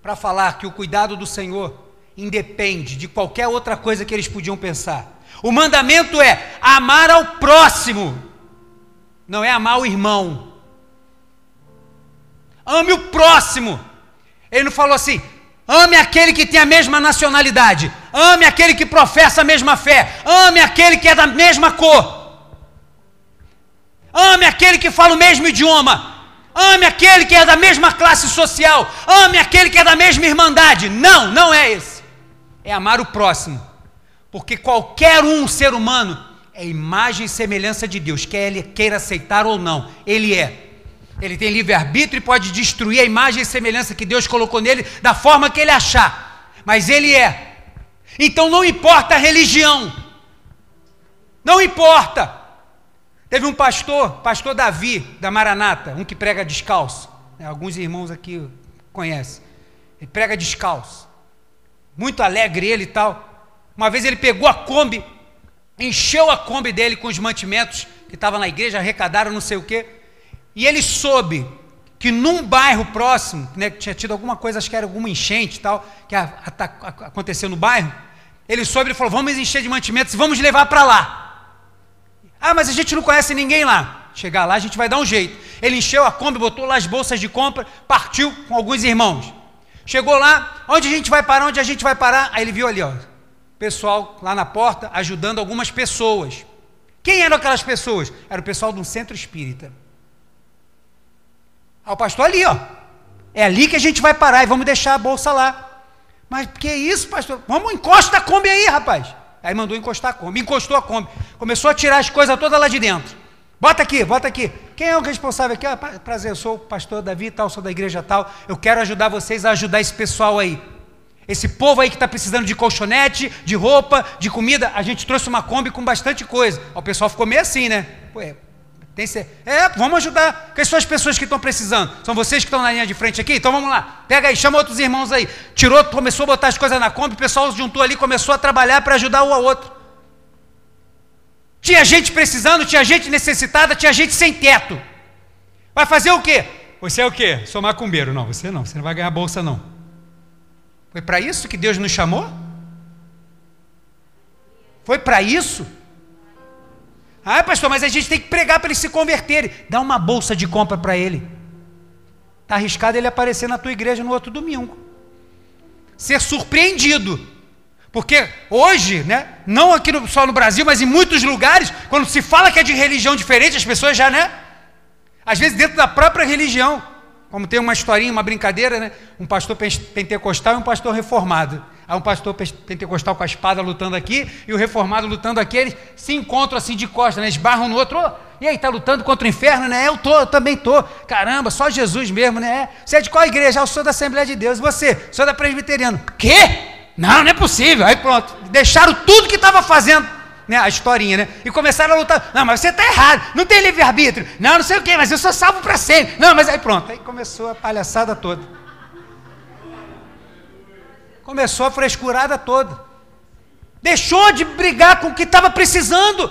para falar que o cuidado do Senhor independe de qualquer outra coisa que eles podiam pensar. O mandamento é amar ao próximo, não é amar o irmão. Ame o próximo. Ele não falou assim, ame aquele que tem a mesma nacionalidade, ame aquele que professa a mesma fé, ame aquele que é da mesma cor, ame aquele que fala o mesmo idioma, ame aquele que é da mesma classe social, ame aquele que é da mesma irmandade. Não, não é esse. É amar o próximo. Porque qualquer um ser humano é imagem e semelhança de Deus, quer ele queira aceitar ou não, ele é. Ele tem livre-arbítrio e pode destruir a imagem e semelhança que Deus colocou nele da forma que ele achar. Mas ele é. Então não importa a religião. Não importa. Teve um pastor, pastor Davi, da Maranata, um que prega descalço. É, alguns irmãos aqui conhecem. Ele prega descalço. Muito alegre ele e tal. Uma vez ele pegou a Kombi, encheu a Kombi dele com os mantimentos que estavam na igreja, arrecadaram não sei o quê. E ele soube que num bairro próximo, né, tinha tido alguma coisa, acho que era alguma enchente e tal, que a, a, a, aconteceu no bairro, ele soube e falou: vamos encher de mantimentos, vamos levar para lá. Ah, mas a gente não conhece ninguém lá. Chegar lá, a gente vai dar um jeito. Ele encheu a Kombi, botou lá as bolsas de compra, partiu com alguns irmãos. Chegou lá, onde a gente vai parar, onde a gente vai parar? Aí ele viu ali, ó, pessoal lá na porta ajudando algumas pessoas. Quem eram aquelas pessoas? Era o pessoal de um centro espírita. Ah, o pastor ali, ó. É ali que a gente vai parar e vamos deixar a bolsa lá. Mas que isso, pastor? Vamos encosta a Kombi aí, rapaz. Aí mandou encostar a Kombi, encostou a Kombi, começou a tirar as coisas todas lá de dentro. Bota aqui, bota aqui. Quem é o responsável aqui? Ah, prazer, eu sou o pastor Davi tal, sou da igreja tal. Eu quero ajudar vocês a ajudar esse pessoal aí. Esse povo aí que está precisando de colchonete, de roupa, de comida, a gente trouxe uma Kombi com bastante coisa. O pessoal ficou meio assim, né? Pô, é, tem ser... é, vamos ajudar. Quem são as pessoas que estão precisando? São vocês que estão na linha de frente aqui? Então vamos lá. Pega aí, chama outros irmãos aí. Tirou, começou a botar as coisas na Kombi, o pessoal juntou ali, começou a trabalhar para ajudar um ao outro. Tinha gente precisando, tinha gente necessitada, tinha gente sem teto. Vai fazer o quê? Você é o quê? Sou macumbeiro. Não, você não, você não vai ganhar bolsa não. Foi para isso que Deus nos chamou? Foi para isso? Ah, pastor, mas a gente tem que pregar para eles se converterem. Dá uma bolsa de compra para ele. Está arriscado ele aparecer na tua igreja no outro domingo. Ser surpreendido. Porque hoje, né, não aqui no, só no Brasil, mas em muitos lugares, quando se fala que é de religião diferente, as pessoas já, né? Às vezes dentro da própria religião. Como tem uma historinha, uma brincadeira, né? Um pastor pentecostal e um pastor reformado. Aí um pastor pentecostal com a espada lutando aqui e o reformado lutando aqui, eles se encontram assim de costas, né? Esbarram no outro. Oh, e aí, tá lutando contra o inferno, né? Eu tô, eu também tô. Caramba, só Jesus mesmo, né? Você é de qual igreja? Ah, eu sou da Assembleia de Deus. Você? Sou da Presbiteriano. Quê? Não, não é possível. Aí pronto, deixaram tudo que estava fazendo né, a historinha, né? E começaram a lutar. Não, mas você está errado, não tem livre-arbítrio. Não, não sei o quê, mas eu sou salvo para sempre. Não, mas aí pronto. Aí começou a palhaçada toda. Começou a frescurada toda. Deixou de brigar com o que estava precisando.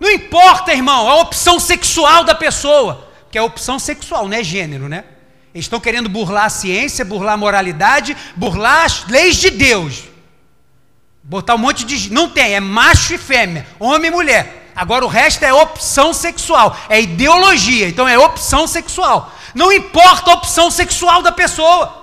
Não importa, irmão, a opção sexual da pessoa. Que é opção sexual, não é gênero, né? Eles estão querendo burlar a ciência, burlar a moralidade, burlar as leis de Deus. Botar um monte de. Não tem, é macho e fêmea, homem e mulher. Agora o resto é opção sexual, é ideologia, então é opção sexual. Não importa a opção sexual da pessoa.